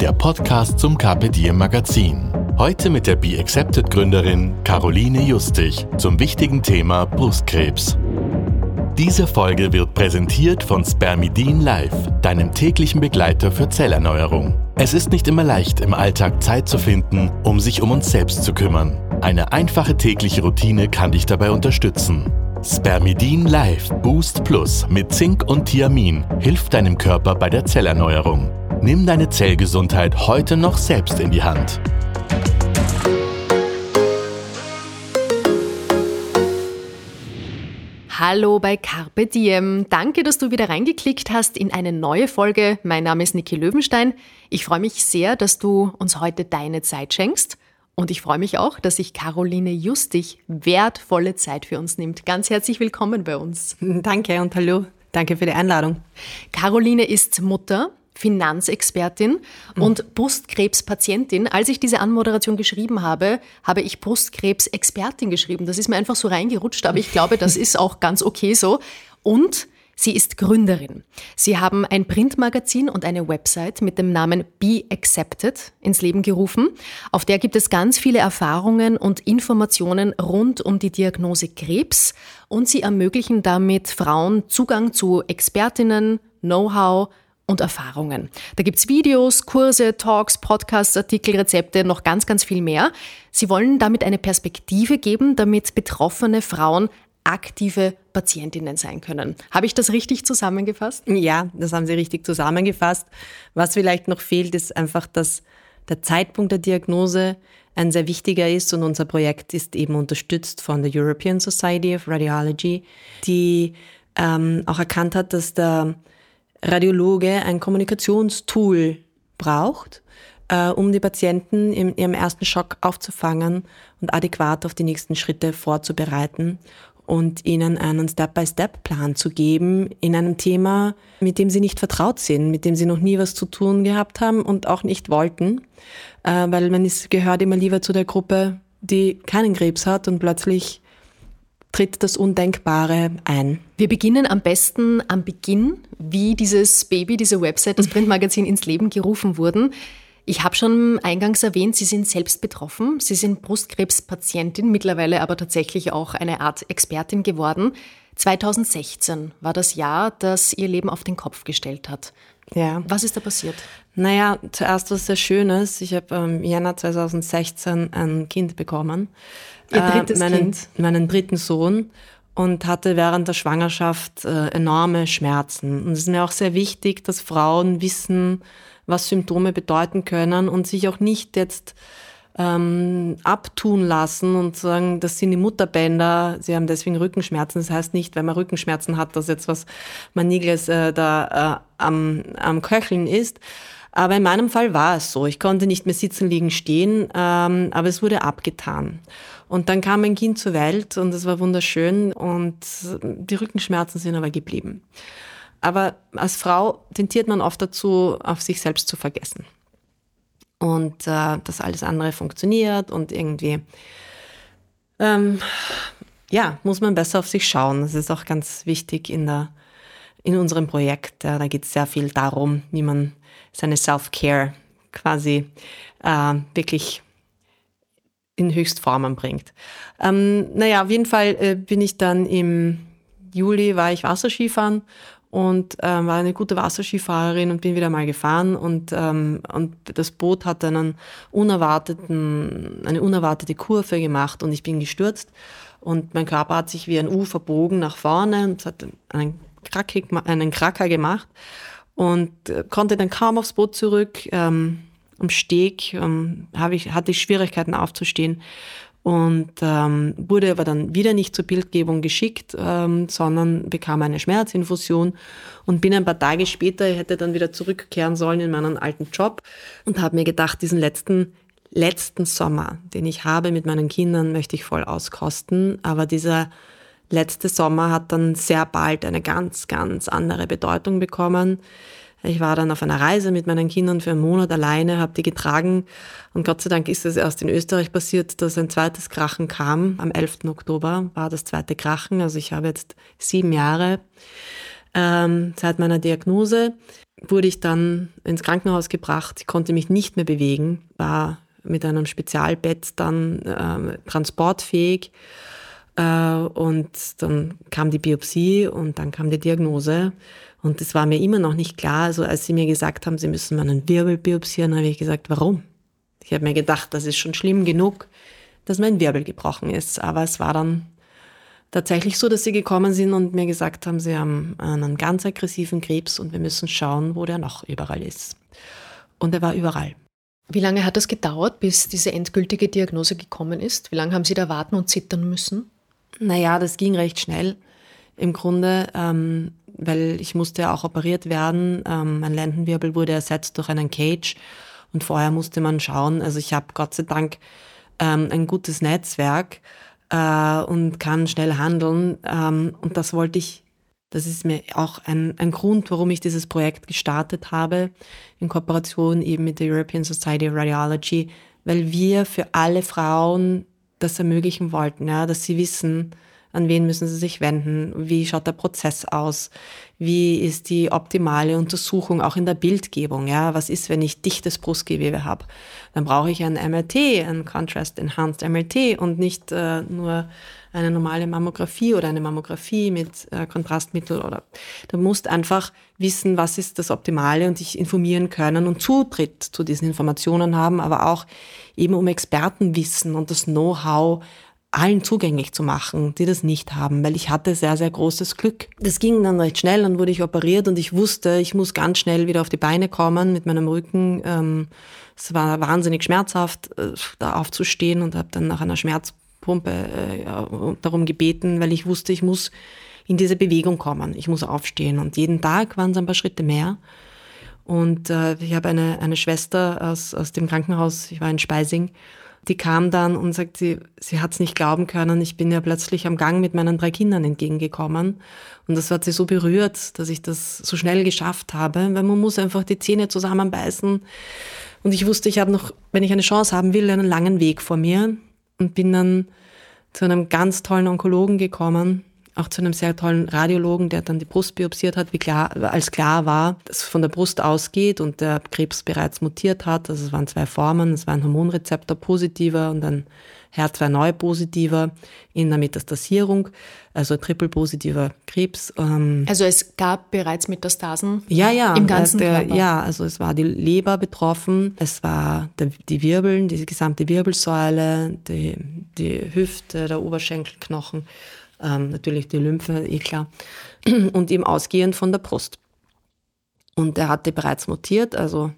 der Podcast zum Carpe Diem Magazin. Heute mit der Be Accepted Gründerin Caroline Justig zum wichtigen Thema Brustkrebs. Diese Folge wird präsentiert von Spermidin Live, deinem täglichen Begleiter für Zellerneuerung. Es ist nicht immer leicht, im Alltag Zeit zu finden, um sich um uns selbst zu kümmern. Eine einfache tägliche Routine kann dich dabei unterstützen. Spermidin Live Boost Plus mit Zink und Thiamin hilft deinem Körper bei der Zellerneuerung. Nimm deine Zellgesundheit heute noch selbst in die Hand. Hallo bei Carpe Diem. Danke, dass du wieder reingeklickt hast in eine neue Folge. Mein Name ist Niki Löwenstein. Ich freue mich sehr, dass du uns heute deine Zeit schenkst. Und ich freue mich auch, dass sich Caroline Justig wertvolle Zeit für uns nimmt. Ganz herzlich willkommen bei uns. Danke und hallo. Danke für die Einladung. Caroline ist Mutter, Finanzexpertin mhm. und Brustkrebspatientin. Als ich diese Anmoderation geschrieben habe, habe ich Brustkrebsexpertin geschrieben. Das ist mir einfach so reingerutscht, aber ich glaube, das ist auch ganz okay so. Und Sie ist Gründerin. Sie haben ein Printmagazin und eine Website mit dem Namen Be Accepted ins Leben gerufen. Auf der gibt es ganz viele Erfahrungen und Informationen rund um die Diagnose Krebs und sie ermöglichen damit Frauen Zugang zu Expertinnen, Know-how, und Erfahrungen. Da gibt's Videos, Kurse, Talks, Podcasts, Artikel, Rezepte, noch ganz, ganz viel mehr. Sie wollen damit eine Perspektive geben, damit betroffene Frauen aktive Patientinnen sein können. Habe ich das richtig zusammengefasst? Ja, das haben Sie richtig zusammengefasst. Was vielleicht noch fehlt, ist einfach, dass der Zeitpunkt der Diagnose ein sehr wichtiger ist und unser Projekt ist eben unterstützt von der European Society of Radiology, die ähm, auch erkannt hat, dass der Radiologe ein Kommunikationstool braucht, äh, um die Patienten in ihrem ersten Schock aufzufangen und adäquat auf die nächsten Schritte vorzubereiten und ihnen einen Step-by-Step-Plan zu geben in einem Thema, mit dem sie nicht vertraut sind, mit dem sie noch nie was zu tun gehabt haben und auch nicht wollten, äh, weil man ist, gehört immer lieber zu der Gruppe, die keinen Krebs hat und plötzlich tritt das Undenkbare ein. Wir beginnen am besten am Beginn, wie dieses Baby, diese Website, das Printmagazin ins Leben gerufen wurden. Ich habe schon eingangs erwähnt, Sie sind selbst betroffen. Sie sind Brustkrebspatientin, mittlerweile aber tatsächlich auch eine Art Expertin geworden. 2016 war das Jahr, das Ihr Leben auf den Kopf gestellt hat. Ja. Was ist da passiert? Naja, zuerst was sehr Schönes. Ich habe im Jänner 2016 ein Kind bekommen. Ihr äh, drittes äh, meinen, Kind? Meinen dritten Sohn und hatte während der Schwangerschaft äh, enorme Schmerzen. Und es ist mir auch sehr wichtig, dass Frauen wissen, was Symptome bedeuten können und sich auch nicht jetzt ähm, abtun lassen und sagen, das sind die Mutterbänder, sie haben deswegen Rückenschmerzen. Das heißt nicht, wenn man Rückenschmerzen hat, dass jetzt was Manigles äh, da äh, am, am Köcheln ist. Aber in meinem Fall war es so. Ich konnte nicht mehr sitzen, liegen, stehen, ähm, aber es wurde abgetan. Und dann kam mein Kind zur Welt und es war wunderschön und die Rückenschmerzen sind aber geblieben. Aber als Frau tendiert man oft dazu, auf sich selbst zu vergessen. Und äh, dass alles andere funktioniert und irgendwie, ähm, ja, muss man besser auf sich schauen. Das ist auch ganz wichtig in, der, in unserem Projekt. Ja, da geht es sehr viel darum, wie man seine Self-Care quasi äh, wirklich in Höchstformen bringt. Ähm, naja, auf jeden Fall äh, bin ich dann im Juli, war ich Wasserskifahren und äh, war eine gute Wasserskifahrerin und bin wieder mal gefahren und, ähm, und das Boot hat einen unerwarteten, eine unerwartete Kurve gemacht und ich bin gestürzt und mein Körper hat sich wie ein U verbogen nach vorne und hat einen, Krackig, einen Kracker gemacht und äh, konnte dann kaum aufs Boot zurück. Ähm, am Steg ähm, ich, hatte ich Schwierigkeiten aufzustehen und ähm, wurde aber dann wieder nicht zur Bildgebung geschickt, ähm, sondern bekam eine Schmerzinfusion und bin ein paar Tage später, ich hätte dann wieder zurückkehren sollen in meinen alten Job und habe mir gedacht, diesen letzten letzten Sommer, den ich habe mit meinen Kindern, möchte ich voll auskosten. Aber dieser letzte Sommer hat dann sehr bald eine ganz, ganz andere Bedeutung bekommen. Ich war dann auf einer Reise mit meinen Kindern für einen Monat alleine, habe die getragen und Gott sei Dank ist es erst in Österreich passiert, dass ein zweites Krachen kam. Am 11. Oktober war das zweite Krachen. Also ich habe jetzt sieben Jahre ähm, seit meiner Diagnose. Wurde ich dann ins Krankenhaus gebracht. Konnte mich nicht mehr bewegen, war mit einem Spezialbett dann äh, transportfähig. Äh, und dann kam die Biopsie und dann kam die Diagnose. Und es war mir immer noch nicht klar. Also als sie mir gesagt haben, sie müssen meinen Wirbel biopsieren, habe ich gesagt, warum? Ich habe mir gedacht, das ist schon schlimm genug, dass mein Wirbel gebrochen ist. Aber es war dann tatsächlich so, dass sie gekommen sind und mir gesagt haben, sie haben einen ganz aggressiven Krebs und wir müssen schauen, wo der noch überall ist. Und er war überall. Wie lange hat das gedauert, bis diese endgültige Diagnose gekommen ist? Wie lange haben Sie da warten und zittern müssen? Naja, das ging recht schnell. Im Grunde, ähm, weil ich musste auch operiert werden. Ähm, mein Lendenwirbel wurde ersetzt durch einen Cage. Und vorher musste man schauen. Also ich habe Gott sei Dank ähm, ein gutes Netzwerk äh, und kann schnell handeln. Ähm, und das wollte ich das ist mir auch ein, ein Grund, warum ich dieses Projekt gestartet habe, in Kooperation eben mit der European Society of Radiology, weil wir für alle Frauen das ermöglichen wollten, ja, dass sie wissen, an wen müssen sie sich wenden, wie schaut der Prozess aus, wie ist die optimale Untersuchung auch in der Bildgebung, ja, was ist, wenn ich dichtes Brustgewebe habe, dann brauche ich ein MRT, ein Contrast Enhanced MRT und nicht äh, nur eine normale Mammographie oder eine Mammographie mit äh, Kontrastmittel oder du musst einfach wissen, was ist das Optimale und dich informieren können und Zutritt zu diesen Informationen haben, aber auch eben um Expertenwissen und das Know-how allen zugänglich zu machen, die das nicht haben, weil ich hatte sehr, sehr großes Glück. Das ging dann recht schnell, dann wurde ich operiert und ich wusste, ich muss ganz schnell wieder auf die Beine kommen mit meinem Rücken. Ähm, es war wahnsinnig schmerzhaft, äh, da aufzustehen und habe dann nach einer Schmerzpumpe äh, darum gebeten, weil ich wusste, ich muss in diese Bewegung kommen, ich muss aufstehen und jeden Tag waren es ein paar Schritte mehr. Und äh, ich habe eine, eine Schwester aus, aus dem Krankenhaus, ich war in Speising, die kam dann und sagt, sie, sie hat es nicht glauben können. Ich bin ja plötzlich am Gang mit meinen drei Kindern entgegengekommen. Und das hat sie so berührt, dass ich das so schnell geschafft habe, weil man muss einfach die Zähne zusammenbeißen. Und ich wusste, ich habe noch, wenn ich eine Chance haben will, einen langen Weg vor mir. Und bin dann zu einem ganz tollen Onkologen gekommen, auch zu einem sehr tollen Radiologen, der dann die Brust biopsiert hat, wie klar, als klar war, dass es von der Brust ausgeht und der Krebs bereits mutiert hat. Also es waren zwei Formen, es war ein Hormonrezeptor positiver und ein HER2 positiver in der Metastasierung, also triple positiver Krebs. Ähm also es gab bereits Metastasen ja, ja, im ganzen der, Körper? Ja, also es war die Leber betroffen, es war der, die Wirbeln, die gesamte Wirbelsäule, die, die Hüfte, der Oberschenkelknochen ähm, natürlich die Lymphe, eh klar, und ihm ausgehend von der Brust. Und er hatte bereits mutiert, also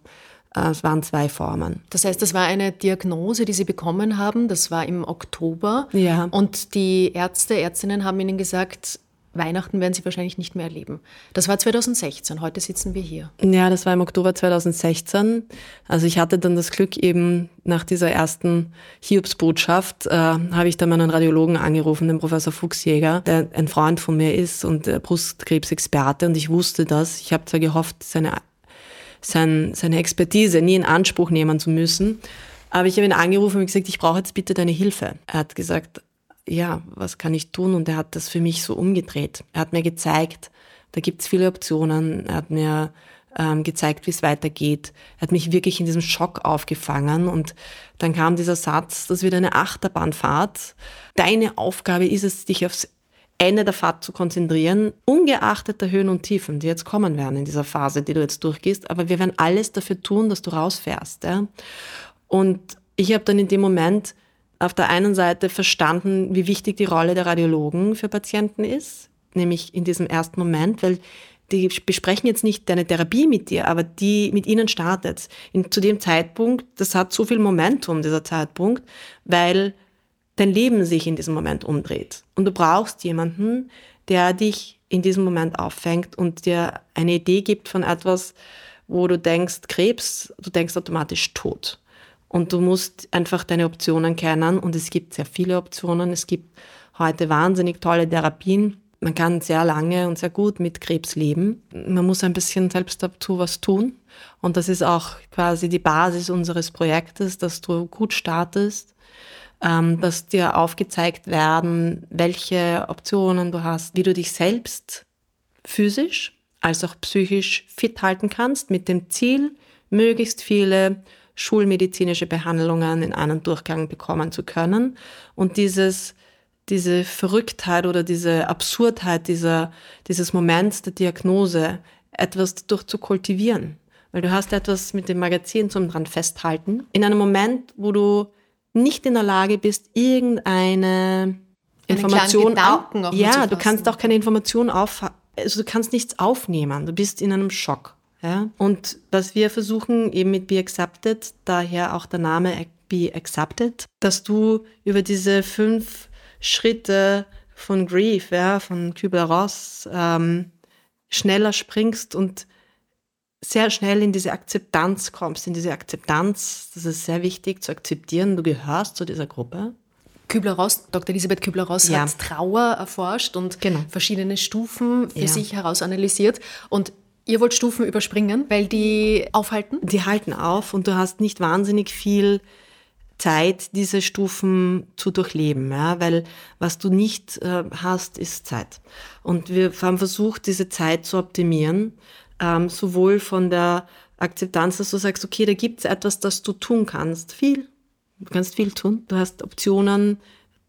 äh, es waren zwei Formen. Das heißt, das war eine Diagnose, die Sie bekommen haben, das war im Oktober. Ja. Und die Ärzte, Ärztinnen haben Ihnen gesagt, Weihnachten werden Sie wahrscheinlich nicht mehr erleben. Das war 2016, heute sitzen wir hier. Ja, das war im Oktober 2016. Also ich hatte dann das Glück, eben nach dieser ersten Hiobsbotschaft, äh, habe ich dann meinen Radiologen angerufen, den Professor Fuchsjäger, der ein Freund von mir ist und Brustkrebsexperte und ich wusste das. Ich habe zwar gehofft, seine, sein, seine Expertise nie in Anspruch nehmen zu müssen, aber ich habe ihn angerufen und gesagt, ich brauche jetzt bitte deine Hilfe. Er hat gesagt, ja, was kann ich tun? Und er hat das für mich so umgedreht. Er hat mir gezeigt, da gibt's viele Optionen. Er hat mir ähm, gezeigt, wie es weitergeht. Er hat mich wirklich in diesem Schock aufgefangen. Und dann kam dieser Satz, das wird eine Achterbahnfahrt. Deine Aufgabe ist es, dich aufs Ende der Fahrt zu konzentrieren, ungeachtet der Höhen und Tiefen, die jetzt kommen werden in dieser Phase, die du jetzt durchgehst. Aber wir werden alles dafür tun, dass du rausfährst. Ja? Und ich habe dann in dem Moment auf der einen Seite verstanden, wie wichtig die Rolle der Radiologen für Patienten ist, nämlich in diesem ersten Moment, weil die besprechen jetzt nicht deine Therapie mit dir, aber die mit ihnen startet. In, zu dem Zeitpunkt, das hat so viel Momentum, dieser Zeitpunkt, weil dein Leben sich in diesem Moment umdreht. Und du brauchst jemanden, der dich in diesem Moment auffängt und dir eine Idee gibt von etwas, wo du denkst, Krebs, du denkst automatisch tot. Und du musst einfach deine Optionen kennen. Und es gibt sehr viele Optionen. Es gibt heute wahnsinnig tolle Therapien. Man kann sehr lange und sehr gut mit Krebs leben. Man muss ein bisschen selbst dazu was tun. Und das ist auch quasi die Basis unseres Projektes, dass du gut startest, ähm, dass dir aufgezeigt werden, welche Optionen du hast, wie du dich selbst physisch als auch psychisch fit halten kannst, mit dem Ziel, möglichst viele schulmedizinische Behandlungen in einem Durchgang bekommen zu können. Und dieses diese Verrücktheit oder diese Absurdheit dieser, dieses Moments der Diagnose etwas dadurch zu kultivieren. Weil du hast etwas mit dem Magazin zum dran festhalten. In einem Moment, wo du nicht in der Lage bist, irgendeine Information auf, ja, du kannst auch keine Information auf, also du kannst nichts aufnehmen. Du bist in einem Schock. Ja? Und was wir versuchen eben mit Be Accepted, daher auch der Name Be Accepted, dass du über diese fünf Schritte von Grief, ja, von Kübler-Ross, ähm, schneller springst und sehr schnell in diese Akzeptanz kommst, in diese Akzeptanz, das ist sehr wichtig zu akzeptieren, du gehörst zu dieser Gruppe. Kübler-Ross, Dr. Elisabeth Kübler-Ross ja. hat Trauer erforscht und genau. verschiedene Stufen für ja. sich heraus analysiert. Und ihr wollt Stufen überspringen, weil die aufhalten? Die halten auf und du hast nicht wahnsinnig viel Zeit, diese Stufen zu durchleben, ja, weil was du nicht äh, hast, ist Zeit. Und wir haben versucht, diese Zeit zu optimieren, ähm, sowohl von der Akzeptanz, dass du sagst, okay, da gibt es etwas, das du tun kannst. Viel. Du kannst viel tun. Du hast Optionen,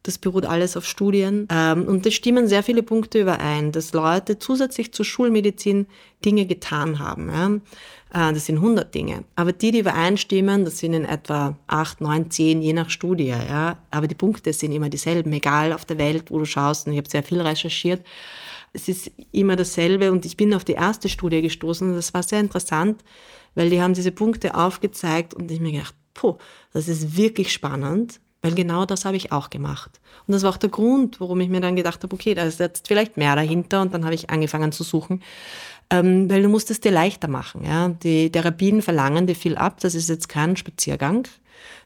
das beruht alles auf Studien. Ähm, und es stimmen sehr viele Punkte überein, dass Leute zusätzlich zur Schulmedizin Dinge getan haben. Äh, das sind 100 Dinge. Aber die, die übereinstimmen, das sind in etwa 8, 9, 10, je nach Studie. Aber die Punkte sind immer dieselben, egal auf der Welt, wo du schaust. Und ich habe sehr viel recherchiert. Es ist immer dasselbe. Und ich bin auf die erste Studie gestoßen. Und das war sehr interessant, weil die haben diese Punkte aufgezeigt. Und ich mir gedacht, puh, das ist wirklich spannend. Weil genau das habe ich auch gemacht. Und das war auch der Grund, warum ich mir dann gedacht habe, okay, da ist jetzt vielleicht mehr dahinter. Und dann habe ich angefangen zu suchen ähm, weil du musst es dir leichter machen. Ja? Die Therapien verlangen dir viel ab, das ist jetzt kein Spaziergang.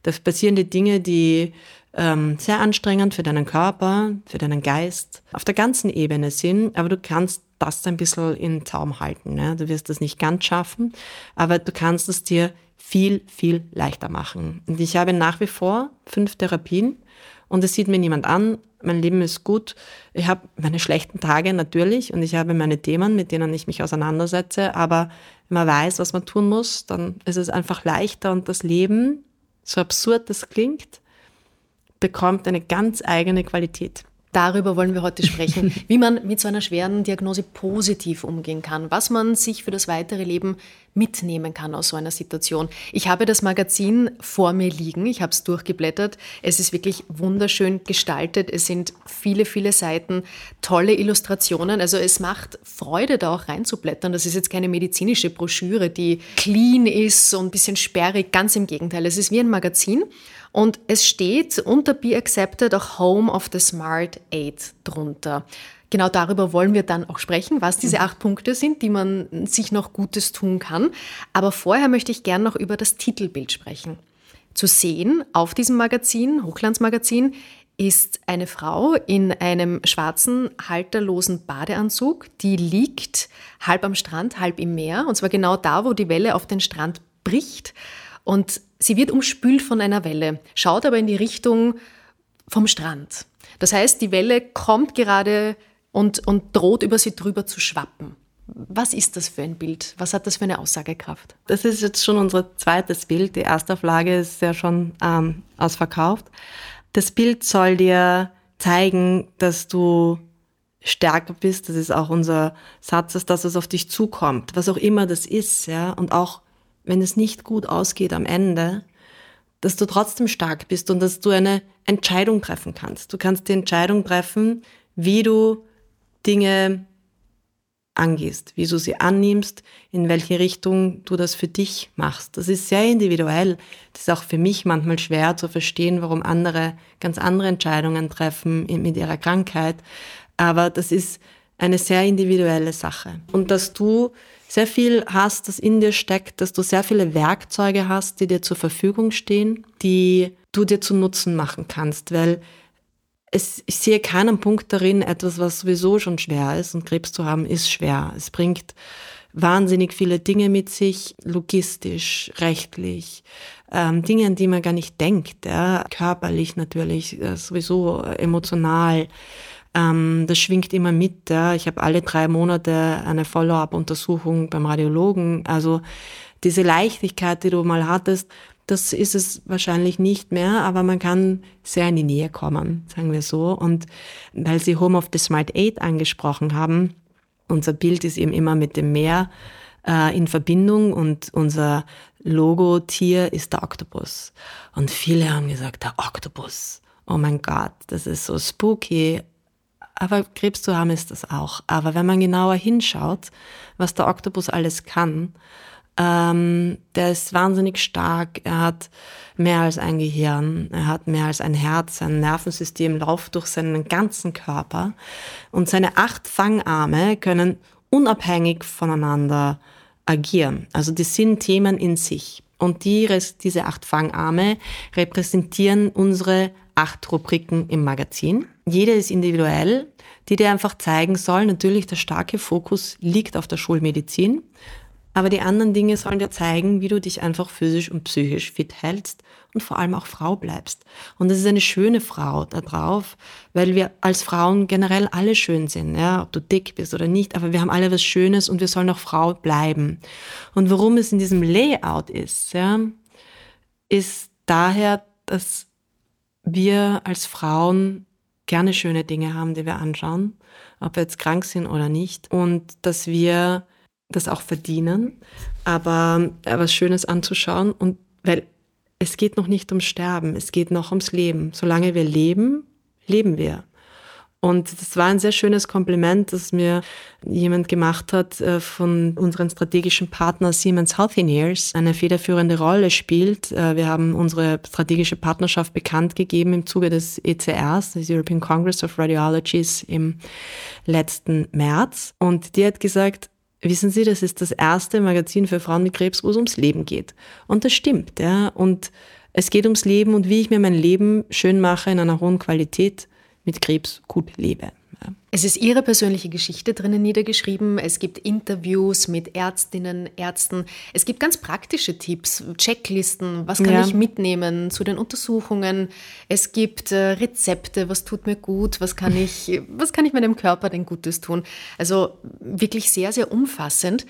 Da passieren die Dinge, die ähm, sehr anstrengend für deinen Körper, für deinen Geist, auf der ganzen Ebene sind, aber du kannst das ein bisschen in Zaum halten. Ja? Du wirst das nicht ganz schaffen, aber du kannst es dir viel, viel leichter machen. Und ich habe nach wie vor fünf Therapien und es sieht mir niemand an, mein Leben ist gut. Ich habe meine schlechten Tage natürlich und ich habe meine Themen, mit denen ich mich auseinandersetze, aber wenn man weiß, was man tun muss, dann ist es einfach leichter und das Leben, so absurd das klingt, bekommt eine ganz eigene Qualität. Darüber wollen wir heute sprechen, wie man mit so einer schweren Diagnose positiv umgehen kann, was man sich für das weitere Leben mitnehmen kann aus so einer Situation. Ich habe das Magazin vor mir liegen, ich habe es durchgeblättert. Es ist wirklich wunderschön gestaltet. Es sind viele, viele Seiten, tolle Illustrationen. Also es macht Freude, da auch reinzublättern. Das ist jetzt keine medizinische Broschüre, die clean ist und ein bisschen sperrig. Ganz im Gegenteil. Es ist wie ein Magazin. Und es steht unter Be Accepted auch Home of the Smart Aid drunter. Genau darüber wollen wir dann auch sprechen, was diese acht Punkte sind, die man sich noch Gutes tun kann. Aber vorher möchte ich gern noch über das Titelbild sprechen. Zu sehen auf diesem Magazin, Hochglanzmagazin, ist eine Frau in einem schwarzen, halterlosen Badeanzug, die liegt halb am Strand, halb im Meer, und zwar genau da, wo die Welle auf den Strand bricht. Und sie wird umspült von einer Welle, schaut aber in die Richtung vom Strand. Das heißt, die Welle kommt gerade und, und droht über sie drüber zu schwappen. Was ist das für ein Bild? Was hat das für eine Aussagekraft? Das ist jetzt schon unser zweites Bild. Die erste Auflage ist ja schon ähm, ausverkauft. Das Bild soll dir zeigen, dass du stärker bist. Das ist auch unser Satz, dass es auf dich zukommt, was auch immer das ist, ja. Und auch wenn es nicht gut ausgeht am Ende, dass du trotzdem stark bist und dass du eine Entscheidung treffen kannst. Du kannst die Entscheidung treffen, wie du Dinge angehst, wie du sie annimmst, in welche Richtung du das für dich machst. Das ist sehr individuell. Das ist auch für mich manchmal schwer zu verstehen, warum andere ganz andere Entscheidungen treffen mit ihrer Krankheit. Aber das ist eine sehr individuelle Sache. Und dass du sehr viel hast, das in dir steckt, dass du sehr viele Werkzeuge hast, die dir zur Verfügung stehen, die du dir zu Nutzen machen kannst, weil es, ich sehe keinen Punkt darin, etwas, was sowieso schon schwer ist und Krebs zu haben, ist schwer. Es bringt wahnsinnig viele Dinge mit sich, logistisch, rechtlich, ähm, Dinge, an die man gar nicht denkt, ja, körperlich natürlich, äh, sowieso emotional. Ähm, das schwingt immer mit. Ja. Ich habe alle drei Monate eine Follow-up-Untersuchung beim Radiologen. Also diese Leichtigkeit, die du mal hattest, das ist es wahrscheinlich nicht mehr, aber man kann sehr in die Nähe kommen, sagen wir so. Und weil Sie Home of the Smart Eight angesprochen haben, unser Bild ist eben immer mit dem Meer äh, in Verbindung und unser Logo-Tier ist der Oktopus. Und viele haben gesagt, der Oktopus. Oh mein Gott, das ist so spooky. Aber Krebs zu haben ist das auch. Aber wenn man genauer hinschaut, was der Oktopus alles kann, ähm, der ist wahnsinnig stark. Er hat mehr als ein Gehirn. Er hat mehr als ein Herz. Sein Nervensystem läuft durch seinen ganzen Körper. Und seine acht Fangarme können unabhängig voneinander agieren. Also die sind Themen in sich. Und die, diese acht Fangarme repräsentieren unsere acht Rubriken im Magazin. Jede ist individuell, die dir einfach zeigen soll, natürlich der starke Fokus liegt auf der Schulmedizin. Aber die anderen Dinge sollen dir zeigen, wie du dich einfach physisch und psychisch fit hältst und vor allem auch Frau bleibst. Und das ist eine schöne Frau da drauf, weil wir als Frauen generell alle schön sind, ja, ob du dick bist oder nicht, aber wir haben alle was Schönes und wir sollen auch Frau bleiben. Und warum es in diesem Layout ist, ja, ist daher, dass wir als Frauen gerne schöne Dinge haben, die wir anschauen, ob wir jetzt krank sind oder nicht. Und dass wir das auch verdienen, aber äh, was Schönes anzuschauen und weil es geht noch nicht ums Sterben, es geht noch ums Leben. Solange wir leben, leben wir. Und das war ein sehr schönes Kompliment, das mir jemand gemacht hat äh, von unseren strategischen Partner Siemens Healthineers, eine federführende Rolle spielt. Äh, wir haben unsere strategische Partnerschaft bekannt gegeben im Zuge des ECRs, des European Congress of Radiologies im letzten März. Und die hat gesagt, Wissen Sie, das ist das erste Magazin für Frauen mit Krebs, wo es ums Leben geht. Und das stimmt, ja. Und es geht ums Leben und wie ich mir mein Leben schön mache in einer hohen Qualität mit Krebs gut lebe. Es ist Ihre persönliche Geschichte drinnen niedergeschrieben. Es gibt Interviews mit Ärztinnen, Ärzten. Es gibt ganz praktische Tipps, Checklisten. Was kann ja. ich mitnehmen zu den Untersuchungen? Es gibt äh, Rezepte. Was tut mir gut? Was kann ich, was kann ich meinem Körper denn Gutes tun? Also wirklich sehr, sehr umfassend.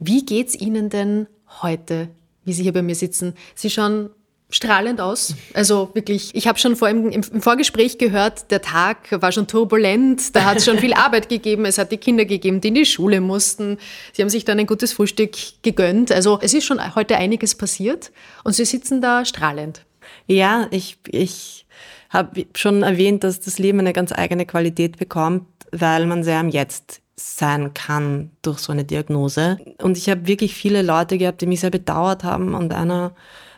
Wie geht's Ihnen denn heute, wie Sie hier bei mir sitzen? Sie schauen strahlend aus. Also wirklich, ich habe schon vor im, im, Vorgespräch gehört, der Tag war schon turbulent, da hat es schon viel Arbeit gegeben, es hat die Kinder gegeben, die in die Schule mussten. Sie haben sich dann ein gutes Frühstück gegönnt. Also es ist schon heute einiges passiert und Sie sitzen da strahlend. Ja, ich, ich habe schon erwähnt, dass das Leben eine ganz eigene Qualität bekommt, weil man sehr am Jetzt sein kann durch so eine Diagnose. Und ich habe wirklich viele Leute gehabt, die mich sehr bedauert haben und einer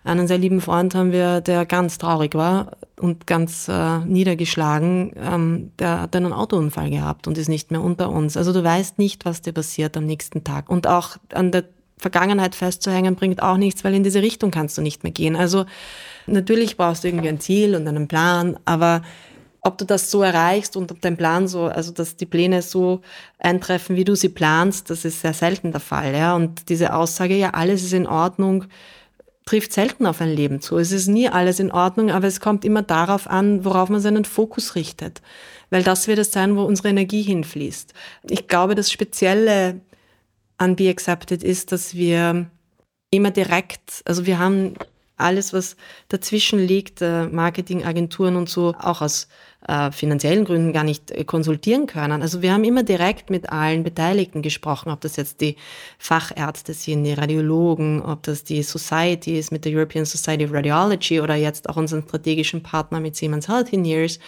einen sehr lieben Freund haben wir, der ganz traurig war und ganz äh, niedergeschlagen. Ähm, der hat einen Autounfall gehabt und ist nicht mehr unter uns. Also du weißt nicht, was dir passiert am nächsten Tag. Und auch an der Vergangenheit festzuhängen bringt auch nichts, weil in diese Richtung kannst du nicht mehr gehen. Also natürlich brauchst du irgendwie ein Ziel und einen Plan, aber ob du das so erreichst und ob dein Plan so, also dass die Pläne so eintreffen, wie du sie planst, das ist sehr selten der Fall. Ja? Und diese Aussage, ja, alles ist in Ordnung, trifft selten auf ein Leben zu. Es ist nie alles in Ordnung, aber es kommt immer darauf an, worauf man seinen Fokus richtet. Weil das wird es sein, wo unsere Energie hinfließt. Ich glaube, das Spezielle an Be Accepted ist, dass wir immer direkt, also wir haben alles, was dazwischen liegt, äh, Marketingagenturen und so, auch aus äh, finanziellen Gründen gar nicht äh, konsultieren können. Also wir haben immer direkt mit allen Beteiligten gesprochen, ob das jetzt die Fachärzte sind, die Radiologen, ob das die Society ist mit der European Society of Radiology oder jetzt auch unseren strategischen Partner mit Siemens Healthineers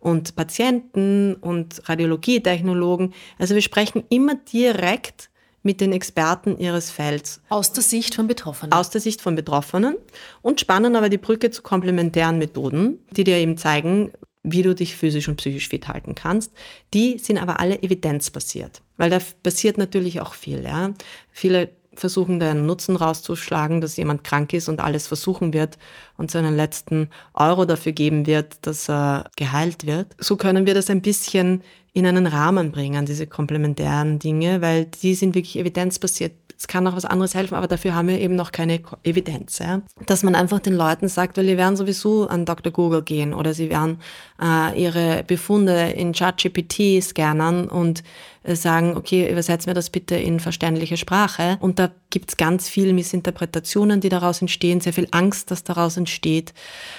und Patienten und Radiologietechnologen. Also wir sprechen immer direkt mit den Experten ihres Felds. Aus der Sicht von Betroffenen. Aus der Sicht von Betroffenen und spannen aber die Brücke zu komplementären Methoden, die dir eben zeigen, wie du dich physisch und psychisch fit halten kannst. Die sind aber alle evidenzbasiert, weil da passiert natürlich auch viel. Ja. Viele versuchen da einen Nutzen rauszuschlagen, dass jemand krank ist und alles versuchen wird und seinen letzten Euro dafür geben wird, dass er geheilt wird. So können wir das ein bisschen in einen Rahmen bringen, diese komplementären Dinge, weil die sind wirklich evidenzbasiert es kann auch was anderes helfen, aber dafür haben wir eben noch keine Evidenz. Ja? Dass man einfach den Leuten sagt, weil die werden sowieso an Dr. Google gehen oder sie werden äh, ihre Befunde in ChatGPT scannen und äh, sagen, okay, übersetzt mir das bitte in verständliche Sprache. Und da gibt's ganz viele Missinterpretationen, die daraus entstehen, sehr viel Angst, dass daraus entsteht.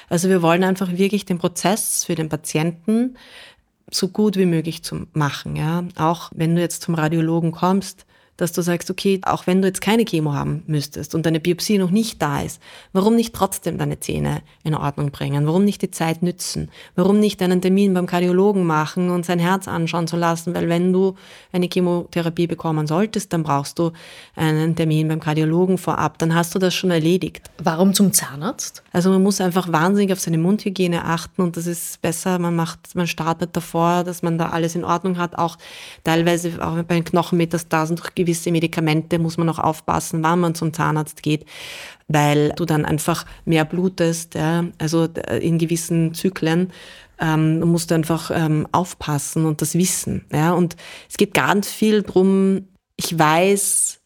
Also wir wollen einfach wirklich den Prozess für den Patienten so gut wie möglich zu machen. Ja? Auch wenn du jetzt zum Radiologen kommst, dass du sagst, okay, auch wenn du jetzt keine Chemo haben müsstest und deine Biopsie noch nicht da ist, warum nicht trotzdem deine Zähne in Ordnung bringen? Warum nicht die Zeit nützen? Warum nicht einen Termin beim Kardiologen machen und sein Herz anschauen zu lassen? Weil wenn du eine Chemotherapie bekommen solltest, dann brauchst du einen Termin beim Kardiologen vorab. Dann hast du das schon erledigt. Warum zum Zahnarzt? Also man muss einfach wahnsinnig auf seine Mundhygiene achten und das ist besser. Man macht, man startet davor, dass man da alles in Ordnung hat. Auch teilweise auch bei den Knochenmetastasen durch gewisse Medikamente muss man auch aufpassen, wann man zum Zahnarzt geht, weil du dann einfach mehr blutest, ja, also in gewissen Zyklen. Ähm, musst du einfach ähm, aufpassen und das wissen. Ja? Und es geht ganz viel drum, ich weiß,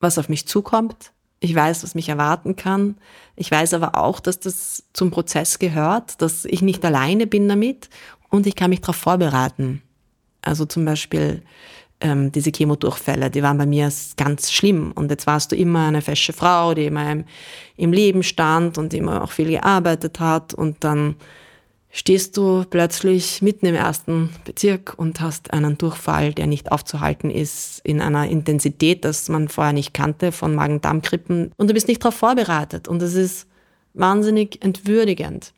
was auf mich zukommt. Ich weiß, was mich erwarten kann. Ich weiß aber auch, dass das zum Prozess gehört, dass ich nicht alleine bin damit und ich kann mich darauf vorbereiten. Also zum Beispiel ähm, diese Chemodurchfälle, die waren bei mir ganz schlimm. Und jetzt warst du immer eine fesche Frau, die immer im, im Leben stand und immer auch viel gearbeitet hat. Und dann stehst du plötzlich mitten im ersten Bezirk und hast einen Durchfall, der nicht aufzuhalten ist, in einer Intensität, das man vorher nicht kannte, von Magen-Darm-Grippen. Und du bist nicht darauf vorbereitet. Und das ist wahnsinnig entwürdigend.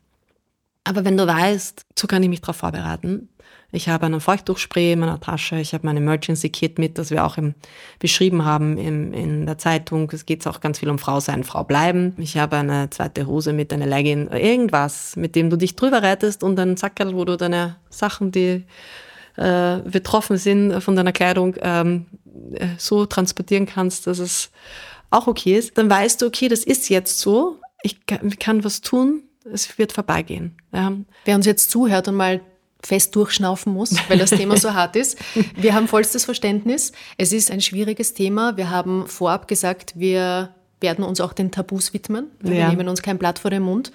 Aber wenn du weißt, so kann ich mich darauf vorbereiten, ich habe einen Feuchttuchspray in meiner Tasche. Ich habe mein Emergency Kit mit, das wir auch im, beschrieben haben im, in der Zeitung. Es geht auch ganz viel um Frau sein, Frau bleiben. Ich habe eine zweite Hose mit, eine Legging, irgendwas, mit dem du dich drüber reitest und einen Sackerl, wo du deine Sachen, die äh, betroffen sind von deiner Kleidung, ähm, äh, so transportieren kannst, dass es auch okay ist. Dann weißt du, okay, das ist jetzt so. Ich kann, ich kann was tun. Es wird vorbeigehen. Ja. Wer uns jetzt zuhört und mal fest durchschnaufen muss, weil das Thema so hart ist. Wir haben vollstes Verständnis. Es ist ein schwieriges Thema. Wir haben vorab gesagt, wir werden uns auch den Tabus widmen. Wir ja. nehmen uns kein Blatt vor den Mund,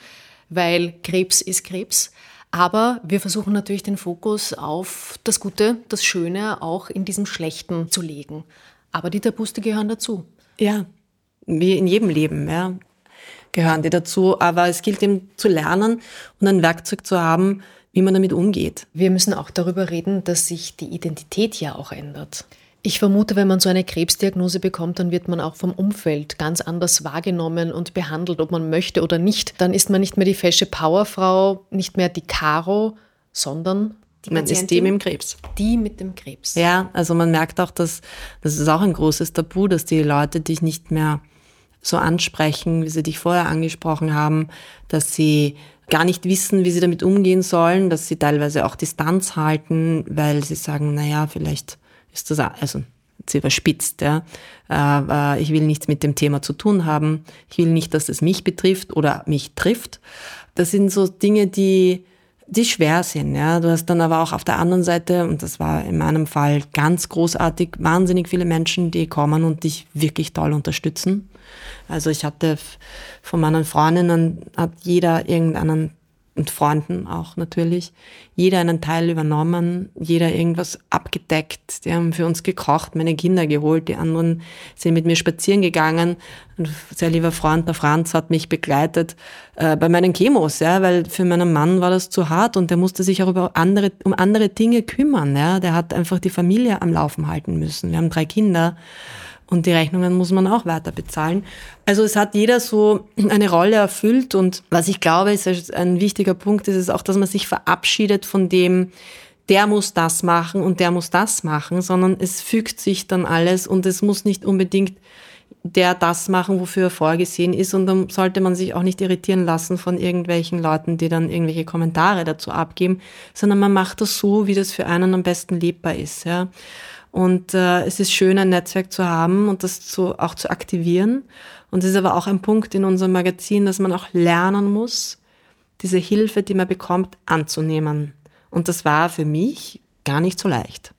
weil Krebs ist Krebs. Aber wir versuchen natürlich den Fokus auf das Gute, das Schöne auch in diesem Schlechten zu legen. Aber die Tabus, die gehören dazu. Ja, wie in jedem Leben, ja, gehören die dazu. Aber es gilt eben zu lernen und ein Werkzeug zu haben, wie man damit umgeht. Wir müssen auch darüber reden, dass sich die Identität ja auch ändert. Ich vermute, wenn man so eine Krebsdiagnose bekommt, dann wird man auch vom Umfeld ganz anders wahrgenommen und behandelt, ob man möchte oder nicht. Dann ist man nicht mehr die fesche Powerfrau, nicht mehr die Caro, sondern die man ist die mit dem Krebs. Die mit dem Krebs. Ja, also man merkt auch, dass das ist auch ein großes Tabu, dass die Leute dich nicht mehr so ansprechen, wie sie dich vorher angesprochen haben, dass sie gar nicht wissen, wie sie damit umgehen sollen, dass sie teilweise auch Distanz halten, weil sie sagen, naja, vielleicht ist das, also sie überspitzt, ja. Äh, ich will nichts mit dem Thema zu tun haben. Ich will nicht, dass es mich betrifft oder mich trifft. Das sind so Dinge, die, die schwer sind, ja. Du hast dann aber auch auf der anderen Seite, und das war in meinem Fall ganz großartig, wahnsinnig viele Menschen, die kommen und dich wirklich toll unterstützen. Also ich hatte von meinen Freundinnen, hat jeder irgendeinen, und Freunden auch natürlich, jeder einen Teil übernommen, jeder irgendwas abgedeckt, die haben für uns gekocht, meine Kinder geholt, die anderen sind mit mir spazieren gegangen. Ein sehr lieber Freund, der Franz, hat mich begleitet äh, bei meinen Chemos, ja, weil für meinen Mann war das zu hart und der musste sich auch über andere, um andere Dinge kümmern. Ja. Der hat einfach die Familie am Laufen halten müssen. Wir haben drei Kinder. Und die Rechnungen muss man auch weiter bezahlen. Also es hat jeder so eine Rolle erfüllt. Und was ich glaube, ist ein wichtiger Punkt, ist es auch, dass man sich verabschiedet von dem, der muss das machen und der muss das machen, sondern es fügt sich dann alles und es muss nicht unbedingt der das machen, wofür er vorgesehen ist. Und dann sollte man sich auch nicht irritieren lassen von irgendwelchen Leuten, die dann irgendwelche Kommentare dazu abgeben, sondern man macht das so, wie das für einen am besten lebbar ist. Ja. Und äh, es ist schön, ein Netzwerk zu haben und das zu, auch zu aktivieren. Und es ist aber auch ein Punkt in unserem Magazin, dass man auch lernen muss, diese Hilfe, die man bekommt, anzunehmen. Und das war für mich gar nicht so leicht.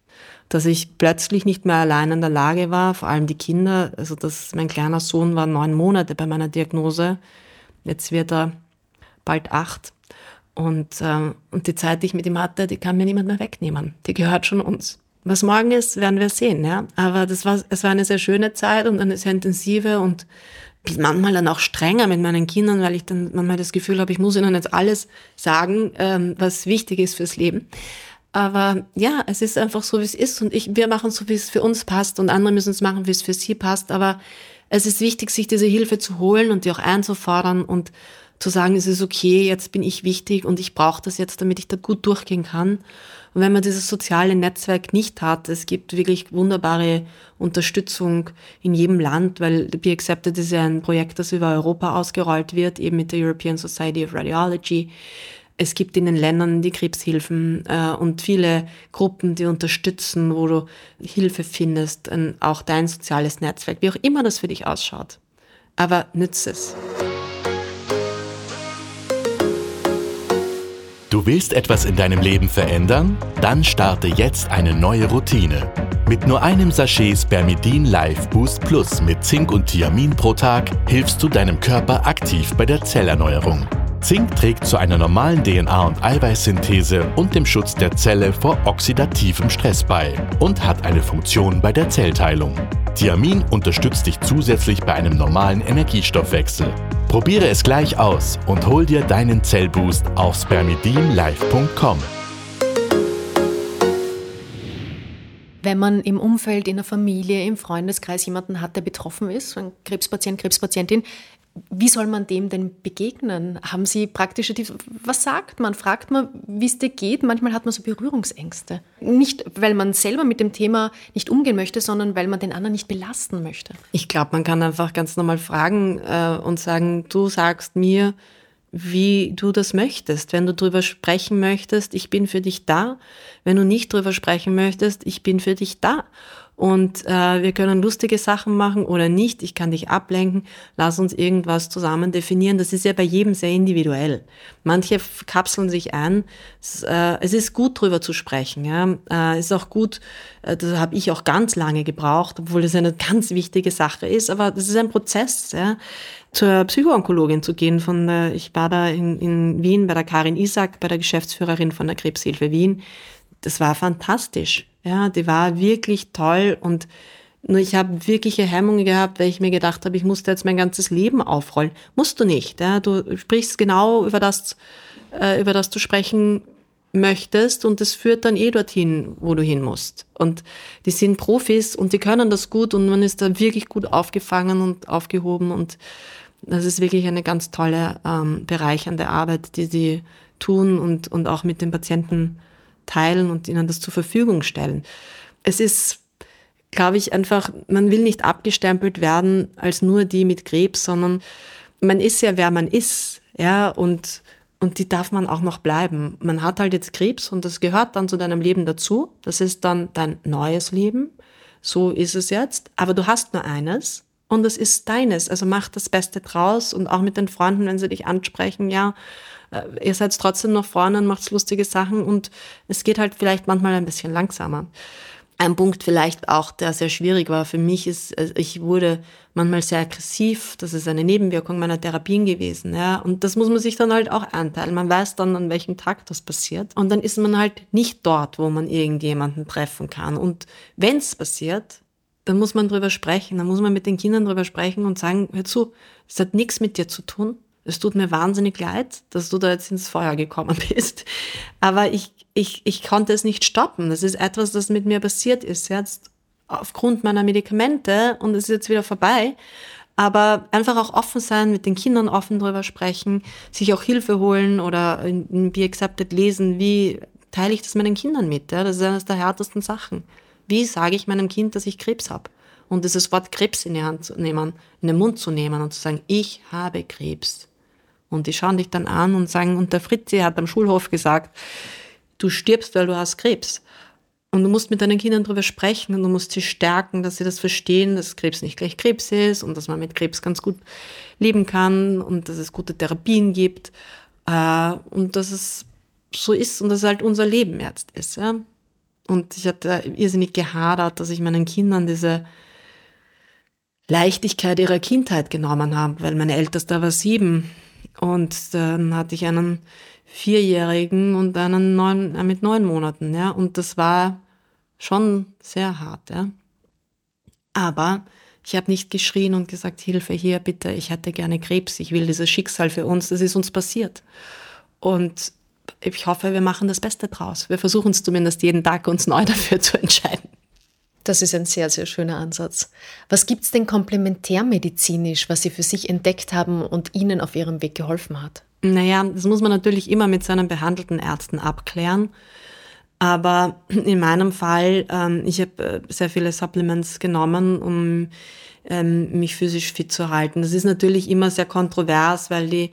Dass ich plötzlich nicht mehr allein in der Lage war, vor allem die Kinder, also das, mein kleiner Sohn war neun Monate bei meiner Diagnose, jetzt wird er bald acht. Und, äh, und die Zeit, die ich mit ihm hatte, die kann mir niemand mehr wegnehmen. Die gehört schon uns. Was morgen ist, werden wir sehen, ja. Aber das war, es war eine sehr schöne Zeit und eine sehr intensive und manchmal dann auch strenger mit meinen Kindern, weil ich dann manchmal das Gefühl habe, ich muss ihnen jetzt alles sagen, ähm, was wichtig ist fürs Leben. Aber ja, es ist einfach so, wie es ist und ich, wir machen so, wie es für uns passt und andere müssen es machen, wie es für sie passt. Aber es ist wichtig, sich diese Hilfe zu holen und die auch einzufordern und zu sagen, es ist okay, jetzt bin ich wichtig und ich brauche das jetzt, damit ich da gut durchgehen kann. Und wenn man dieses soziale Netzwerk nicht hat, es gibt wirklich wunderbare Unterstützung in jedem Land, weil Be Accepted ist ja ein Projekt, das über Europa ausgerollt wird, eben mit der European Society of Radiology. Es gibt in den Ländern die Krebshilfen äh, und viele Gruppen, die unterstützen, wo du Hilfe findest, auch dein soziales Netzwerk, wie auch immer das für dich ausschaut. Aber nütze es. Du willst etwas in deinem Leben verändern? Dann starte jetzt eine neue Routine. Mit nur einem Sachet Spermidin Life Boost Plus mit Zink und Thiamin pro Tag hilfst du deinem Körper aktiv bei der Zellerneuerung. Zink trägt zu einer normalen DNA- und Eiweißsynthese und dem Schutz der Zelle vor oxidativem Stress bei und hat eine Funktion bei der Zellteilung. Thiamin unterstützt dich zusätzlich bei einem normalen Energiestoffwechsel. Probiere es gleich aus und hol dir deinen Zellboost auf spermidinlife.com. Wenn man im Umfeld, in der Familie, im Freundeskreis jemanden hat, der betroffen ist, ein Krebspatient, Krebspatientin, wie soll man dem denn begegnen? Haben Sie praktische Tipps? Was sagt man? Fragt man, wie es dir geht? Manchmal hat man so Berührungsängste. Nicht, weil man selber mit dem Thema nicht umgehen möchte, sondern weil man den anderen nicht belasten möchte. Ich glaube, man kann einfach ganz normal fragen äh, und sagen, du sagst mir, wie du das möchtest. Wenn du drüber sprechen möchtest, ich bin für dich da. Wenn du nicht drüber sprechen möchtest, ich bin für dich da und äh, wir können lustige Sachen machen oder nicht. Ich kann dich ablenken. Lass uns irgendwas zusammen definieren. Das ist ja bei jedem sehr individuell. Manche kapseln sich ein. Es, äh, es ist gut, drüber zu sprechen. Ja. Äh, es ist auch gut, äh, das habe ich auch ganz lange gebraucht, obwohl das eine ganz wichtige Sache ist. Aber das ist ein Prozess. Ja zur Psychoonkologin zu gehen. Von der, ich war da in, in Wien bei der Karin Isaac, bei der Geschäftsführerin von der Krebshilfe Wien. Das war fantastisch. Ja, die war wirklich toll und nur ich habe wirkliche Hemmungen gehabt, weil ich mir gedacht habe, ich musste jetzt mein ganzes Leben aufrollen. Musst du nicht. Ja? Du sprichst genau über das, äh, über das du sprechen möchtest und das führt dann eh dorthin, wo du hin musst. Und die sind Profis und die können das gut und man ist da wirklich gut aufgefangen und aufgehoben und das ist wirklich eine ganz tolle, ähm, bereichernde Arbeit, die sie tun und, und auch mit den Patienten teilen und ihnen das zur Verfügung stellen. Es ist, glaube ich, einfach, man will nicht abgestempelt werden als nur die mit Krebs, sondern man ist ja, wer man ist, ja, und, und die darf man auch noch bleiben. Man hat halt jetzt Krebs und das gehört dann zu deinem Leben dazu. Das ist dann dein neues Leben. So ist es jetzt. Aber du hast nur eines und das ist deines. Also mach das Beste draus und auch mit den Freunden, wenn sie dich ansprechen, ja, ihr seid trotzdem noch vorne und macht lustige Sachen und es geht halt vielleicht manchmal ein bisschen langsamer. Ein Punkt vielleicht auch, der sehr schwierig war für mich, ist, äh, ich wurde manchmal sehr aggressiv. Das ist eine Nebenwirkung meiner Therapien gewesen. Ja. Und das muss man sich dann halt auch einteilen. Man weiß dann, an welchem Tag das passiert. Und dann ist man halt nicht dort, wo man irgendjemanden treffen kann. Und wenn es passiert, dann muss man drüber sprechen. Dann muss man mit den Kindern drüber sprechen und sagen, hör zu, es hat nichts mit dir zu tun es tut mir wahnsinnig leid, dass du da jetzt ins Feuer gekommen bist. Aber ich, ich, ich konnte es nicht stoppen. Das ist etwas, das mit mir passiert ist. Jetzt aufgrund meiner Medikamente und es ist jetzt wieder vorbei. Aber einfach auch offen sein, mit den Kindern offen drüber sprechen, sich auch Hilfe holen oder in Be Accepted lesen, wie teile ich das meinen Kindern mit. Ja? Das ist eines der härtesten Sachen. Wie sage ich meinem Kind, dass ich Krebs habe? Und dieses Wort Krebs in die Hand zu nehmen, in den Mund zu nehmen und zu sagen, ich habe Krebs. Und die schauen dich dann an und sagen, und der Fritzi hat am Schulhof gesagt, du stirbst, weil du hast Krebs. Und du musst mit deinen Kindern darüber sprechen und du musst sie stärken, dass sie das verstehen, dass Krebs nicht gleich Krebs ist und dass man mit Krebs ganz gut leben kann und dass es gute Therapien gibt äh, und dass es so ist und dass es halt unser Leben jetzt ist. Ja? Und ich hatte irrsinnig gehadert, dass ich meinen Kindern diese Leichtigkeit ihrer Kindheit genommen habe, weil meine Älteste war sieben und dann hatte ich einen Vierjährigen und einen neun, äh, mit neun Monaten, ja. Und das war schon sehr hart, ja. Aber ich habe nicht geschrien und gesagt, Hilfe hier, bitte, ich hätte gerne Krebs, ich will dieses Schicksal für uns, das ist uns passiert. Und ich hoffe, wir machen das Beste draus. Wir versuchen es zumindest jeden Tag, uns neu dafür zu entscheiden. Das ist ein sehr, sehr schöner Ansatz. Was gibt es denn komplementärmedizinisch, was Sie für sich entdeckt haben und Ihnen auf Ihrem Weg geholfen hat? Naja, das muss man natürlich immer mit seinen behandelten Ärzten abklären. Aber in meinem Fall, ähm, ich habe äh, sehr viele Supplements genommen, um ähm, mich physisch fit zu halten. Das ist natürlich immer sehr kontrovers, weil die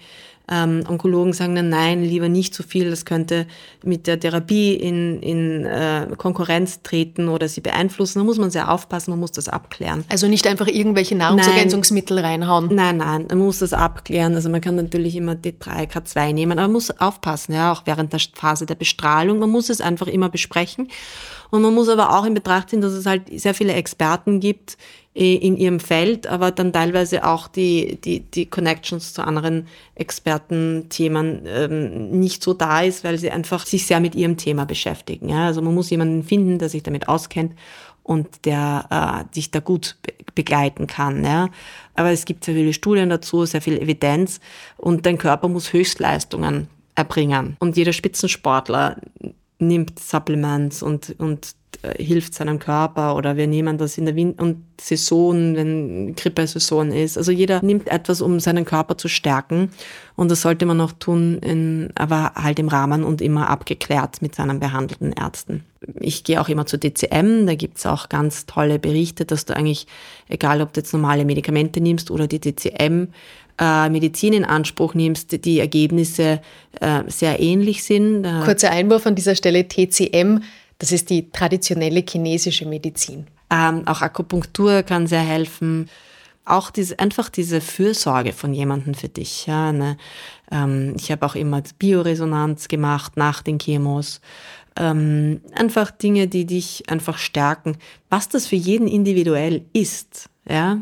ähm, Onkologen sagen dann, nein, lieber nicht zu so viel, das könnte mit der Therapie in, in äh, Konkurrenz treten oder sie beeinflussen. Da muss man sehr aufpassen, man muss das abklären. Also nicht einfach irgendwelche Nahrungsergänzungsmittel nein, reinhauen. Nein, nein, man muss das abklären. Also man kann natürlich immer D3, K2 nehmen, aber man muss aufpassen, ja, auch während der Phase der Bestrahlung. Man muss es einfach immer besprechen. Und man muss aber auch in Betracht ziehen, dass es halt sehr viele Experten gibt, äh, in ihrem Feld, aber dann teilweise auch die, die, die Connections zu anderen Expertenthemen ähm, nicht so da ist, weil sie einfach sich sehr mit ihrem Thema beschäftigen. Ja? Also man muss jemanden finden, der sich damit auskennt und der äh, dich da gut be begleiten kann. Ja? Aber es gibt sehr viele Studien dazu, sehr viel Evidenz und dein Körper muss Höchstleistungen erbringen. Und jeder Spitzensportler nimmt Supplements und, und äh, hilft seinem Körper oder wir nehmen das in der Wind und Saison, wenn Grippesaison ist. Also jeder nimmt etwas, um seinen Körper zu stärken und das sollte man auch tun, in, aber halt im Rahmen und immer abgeklärt mit seinen behandelten Ärzten. Ich gehe auch immer zur DCM, da gibt's auch ganz tolle Berichte, dass du eigentlich, egal ob du jetzt normale Medikamente nimmst oder die DCM, äh, Medizin in Anspruch nimmst, die Ergebnisse äh, sehr ähnlich sind. Kurzer Einwurf an dieser Stelle, TCM das ist die traditionelle chinesische Medizin. Ähm, auch Akupunktur kann sehr helfen. Auch diese, einfach diese Fürsorge von jemandem für dich. Ja, ne? ähm, ich habe auch immer Bioresonanz gemacht nach den Chemos. Ähm, einfach Dinge, die dich einfach stärken. Was das für jeden individuell ist, ja,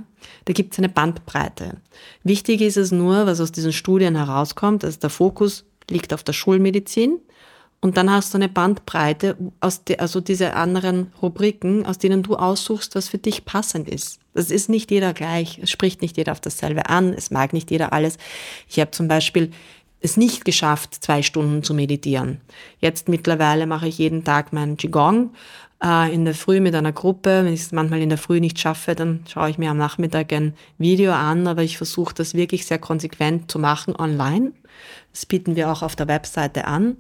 da gibt es eine Bandbreite. Wichtig ist es nur, was aus diesen Studien herauskommt, dass der Fokus liegt auf der Schulmedizin. Und dann hast du eine Bandbreite aus de, also diese anderen Rubriken, aus denen du aussuchst, was für dich passend ist. Das ist nicht jeder gleich. Es spricht nicht jeder auf dasselbe an. Es mag nicht jeder alles. Ich habe zum Beispiel es nicht geschafft, zwei Stunden zu meditieren. Jetzt mittlerweile mache ich jeden Tag meinen Qigong äh, in der Früh mit einer Gruppe. Wenn ich es manchmal in der Früh nicht schaffe, dann schaue ich mir am Nachmittag ein Video an, aber ich versuche das wirklich sehr konsequent zu machen online. Das bieten wir auch auf der Webseite an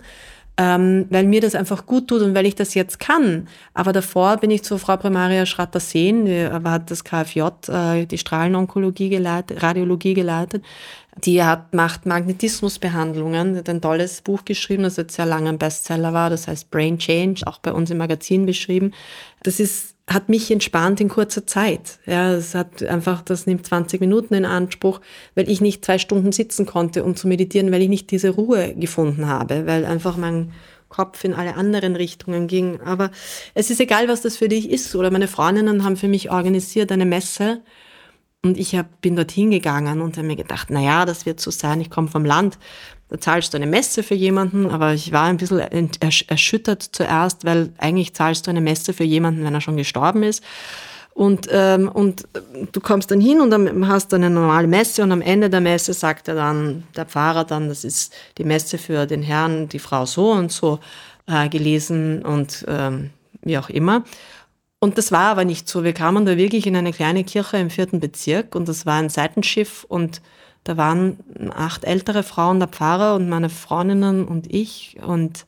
ähm, weil mir das einfach gut tut und weil ich das jetzt kann. Aber davor bin ich zu Frau Primaria Schratter-Sehn, die hat das KFJ, äh, die Strahlenonkologie geleitet, Radiologie geleitet. Die hat, macht Magnetismusbehandlungen, hat ein tolles Buch geschrieben, das jetzt sehr lange ein Bestseller war, das heißt Brain Change, auch bei uns im Magazin beschrieben. Das ist hat mich entspannt in kurzer Zeit. Ja, es hat einfach, das nimmt 20 Minuten in Anspruch, weil ich nicht zwei Stunden sitzen konnte, um zu meditieren, weil ich nicht diese Ruhe gefunden habe, weil einfach mein Kopf in alle anderen Richtungen ging. Aber es ist egal, was das für dich ist. Oder meine Freundinnen haben für mich organisiert eine Messe und ich hab, bin dorthin gegangen und habe mir gedacht, na ja, das wird so sein, ich komme vom Land da zahlst du eine Messe für jemanden, aber ich war ein bisschen erschüttert zuerst, weil eigentlich zahlst du eine Messe für jemanden, wenn er schon gestorben ist. Und, ähm, und du kommst dann hin und dann hast du eine normale Messe und am Ende der Messe sagt er dann, der Pfarrer dann, das ist die Messe für den Herrn, die Frau so und so äh, gelesen und ähm, wie auch immer. Und das war aber nicht so. Wir kamen da wirklich in eine kleine Kirche im vierten Bezirk und das war ein Seitenschiff und da waren acht ältere Frauen, der Pfarrer und meine Freundinnen und ich. Und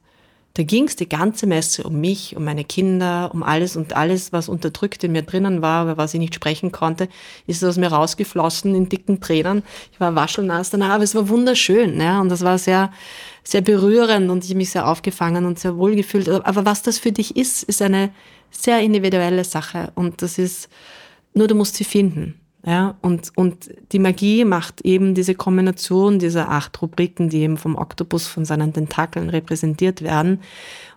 Da ging es die ganze Messe um mich, um meine Kinder, um alles und alles, was unterdrückt in mir drinnen war, über was ich nicht sprechen konnte, ist aus mir rausgeflossen in dicken Tränen. Ich war waschelnass danach, aber es war wunderschön, ja, und das war sehr, sehr berührend und ich habe mich sehr aufgefangen und sehr wohl gefühlt. Aber was das für dich ist, ist eine sehr individuelle Sache und das ist, nur du musst sie finden. Ja, und, und die Magie macht eben diese Kombination dieser acht Rubriken, die eben vom Oktopus von seinen Tentakeln repräsentiert werden.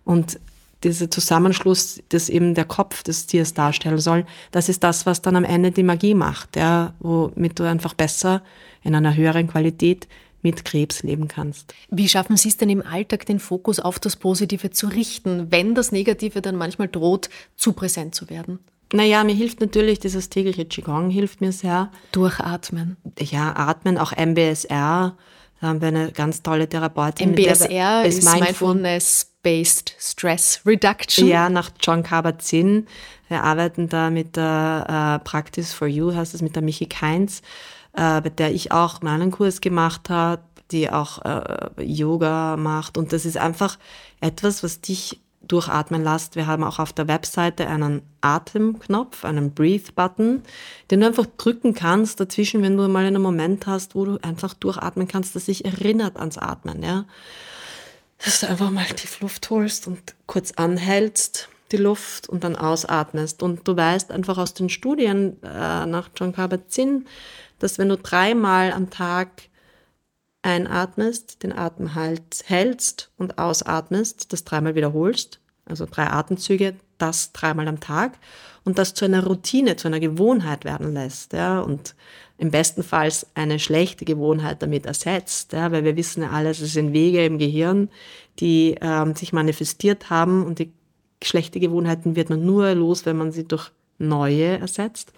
Und dieser Zusammenschluss, das eben der Kopf des Tiers darstellen soll, das ist das, was dann am Ende die Magie macht, ja, womit du einfach besser in einer höheren Qualität mit Krebs leben kannst. Wie schaffen Sie es denn im Alltag, den Fokus auf das Positive zu richten, wenn das Negative dann manchmal droht, zu präsent zu werden? Naja, mir hilft natürlich dieses tägliche Qigong, hilft mir sehr. Durchatmen. Ja, atmen, auch MBSR. Da haben wir eine ganz tolle Therapeutin. MBSR ist, ist Mindfulness-Based Stress Reduction. Ja, nach John Kabat-Zinn. Wir arbeiten da mit der uh, Practice for You, heißt es, mit der Michi Keins, uh, bei der ich auch meinen Kurs gemacht habe, die auch uh, Yoga macht. Und das ist einfach etwas, was dich durchatmen lässt. Wir haben auch auf der Webseite einen Atemknopf, einen Breathe-Button, den du einfach drücken kannst dazwischen, wenn du mal einen Moment hast, wo du einfach durchatmen kannst, das sich erinnert ans Atmen, ja. Dass du einfach mal die Luft holst und kurz anhältst, die Luft und dann ausatmest. Und du weißt einfach aus den Studien äh, nach John Kabat-Zinn, dass wenn du dreimal am Tag einatmest, den Atem halt hältst und ausatmest, das dreimal wiederholst, also drei Atemzüge, das dreimal am Tag und das zu einer Routine, zu einer Gewohnheit werden lässt, ja, und im besten Fall eine schlechte Gewohnheit damit ersetzt, ja, weil wir wissen ja alles, es sind Wege im Gehirn, die ähm, sich manifestiert haben und die schlechte Gewohnheiten wird man nur los, wenn man sie durch neue ersetzt.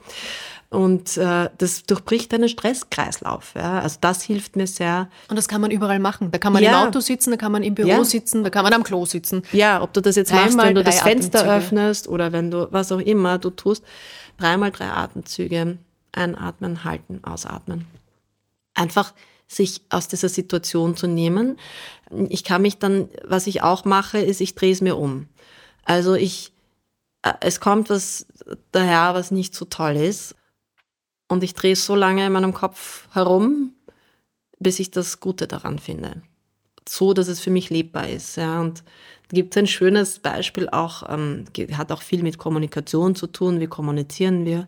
Und äh, das durchbricht einen Stresskreislauf. Ja? Also das hilft mir sehr. Und das kann man überall machen. Da kann man ja. im Auto sitzen, da kann man im Büro ja. sitzen, da kann man am Klo sitzen. Ja, ob du das jetzt machst, wenn du das Fenster Atemzüge. öffnest oder wenn du was auch immer du tust. Dreimal drei Atemzüge. Einatmen, halten, ausatmen. Einfach sich aus dieser Situation zu nehmen. Ich kann mich dann, was ich auch mache, ist, ich drehe es mir um. Also ich, äh, es kommt was daher, was nicht so toll ist. Und ich drehe so lange in meinem Kopf herum, bis ich das Gute daran finde. So, dass es für mich lebbar ist. Ja. Und gibt ein schönes Beispiel auch, ähm, hat auch viel mit Kommunikation zu tun. Wie kommunizieren wir?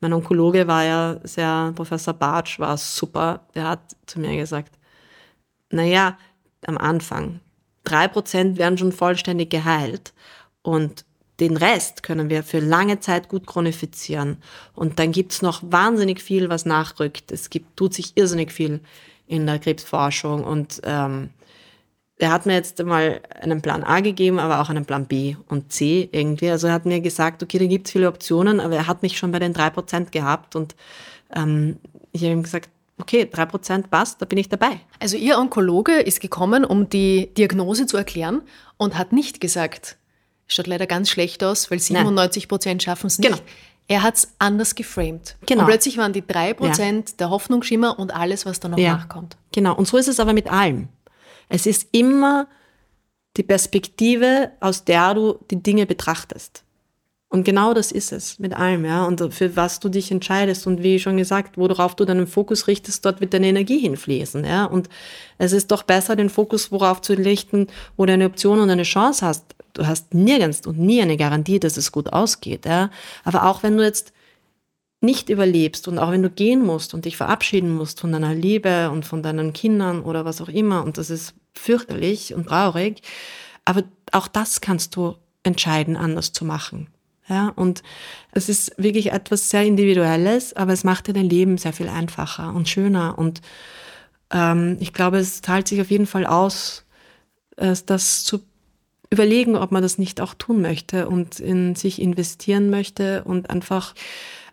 Mein Onkologe war ja sehr, Professor Bartsch war super. Der hat zu mir gesagt, naja, am Anfang, drei Prozent werden schon vollständig geheilt. Und den Rest können wir für lange Zeit gut chronifizieren. Und dann gibt's noch wahnsinnig viel, was nachrückt. Es gibt, tut sich irrsinnig viel in der Krebsforschung. Und ähm, er hat mir jetzt mal einen Plan A gegeben, aber auch einen Plan B und C irgendwie. Also er hat mir gesagt, okay, da gibt's viele Optionen, aber er hat mich schon bei den drei Prozent gehabt. Und ähm, ich habe ihm gesagt, okay, drei Prozent passt, da bin ich dabei. Also Ihr Onkologe ist gekommen, um die Diagnose zu erklären und hat nicht gesagt, Schaut leider ganz schlecht aus, weil 97 Prozent schaffen es nicht. Genau. Er hat es anders geframed. Genau. Und plötzlich waren die drei Prozent ja. der Hoffnungsschimmer und alles, was da noch ja. nachkommt. Genau. Und so ist es aber mit allem. Es ist immer die Perspektive, aus der du die Dinge betrachtest. Und genau das ist es mit allem, ja. Und für was du dich entscheidest und wie schon gesagt, worauf du deinen Fokus richtest, dort wird deine Energie hinfließen, ja. Und es ist doch besser, den Fokus worauf zu richten, wo du eine Option und eine Chance hast. Du hast nirgends und nie eine Garantie, dass es gut ausgeht, ja. Aber auch wenn du jetzt nicht überlebst und auch wenn du gehen musst und dich verabschieden musst von deiner Liebe und von deinen Kindern oder was auch immer, und das ist fürchterlich und traurig, aber auch das kannst du entscheiden, anders zu machen. Ja, und es ist wirklich etwas sehr Individuelles, aber es macht dir dein Leben sehr viel einfacher und schöner. Und ähm, ich glaube, es zahlt sich auf jeden Fall aus, äh, das zu überlegen, ob man das nicht auch tun möchte und in sich investieren möchte und einfach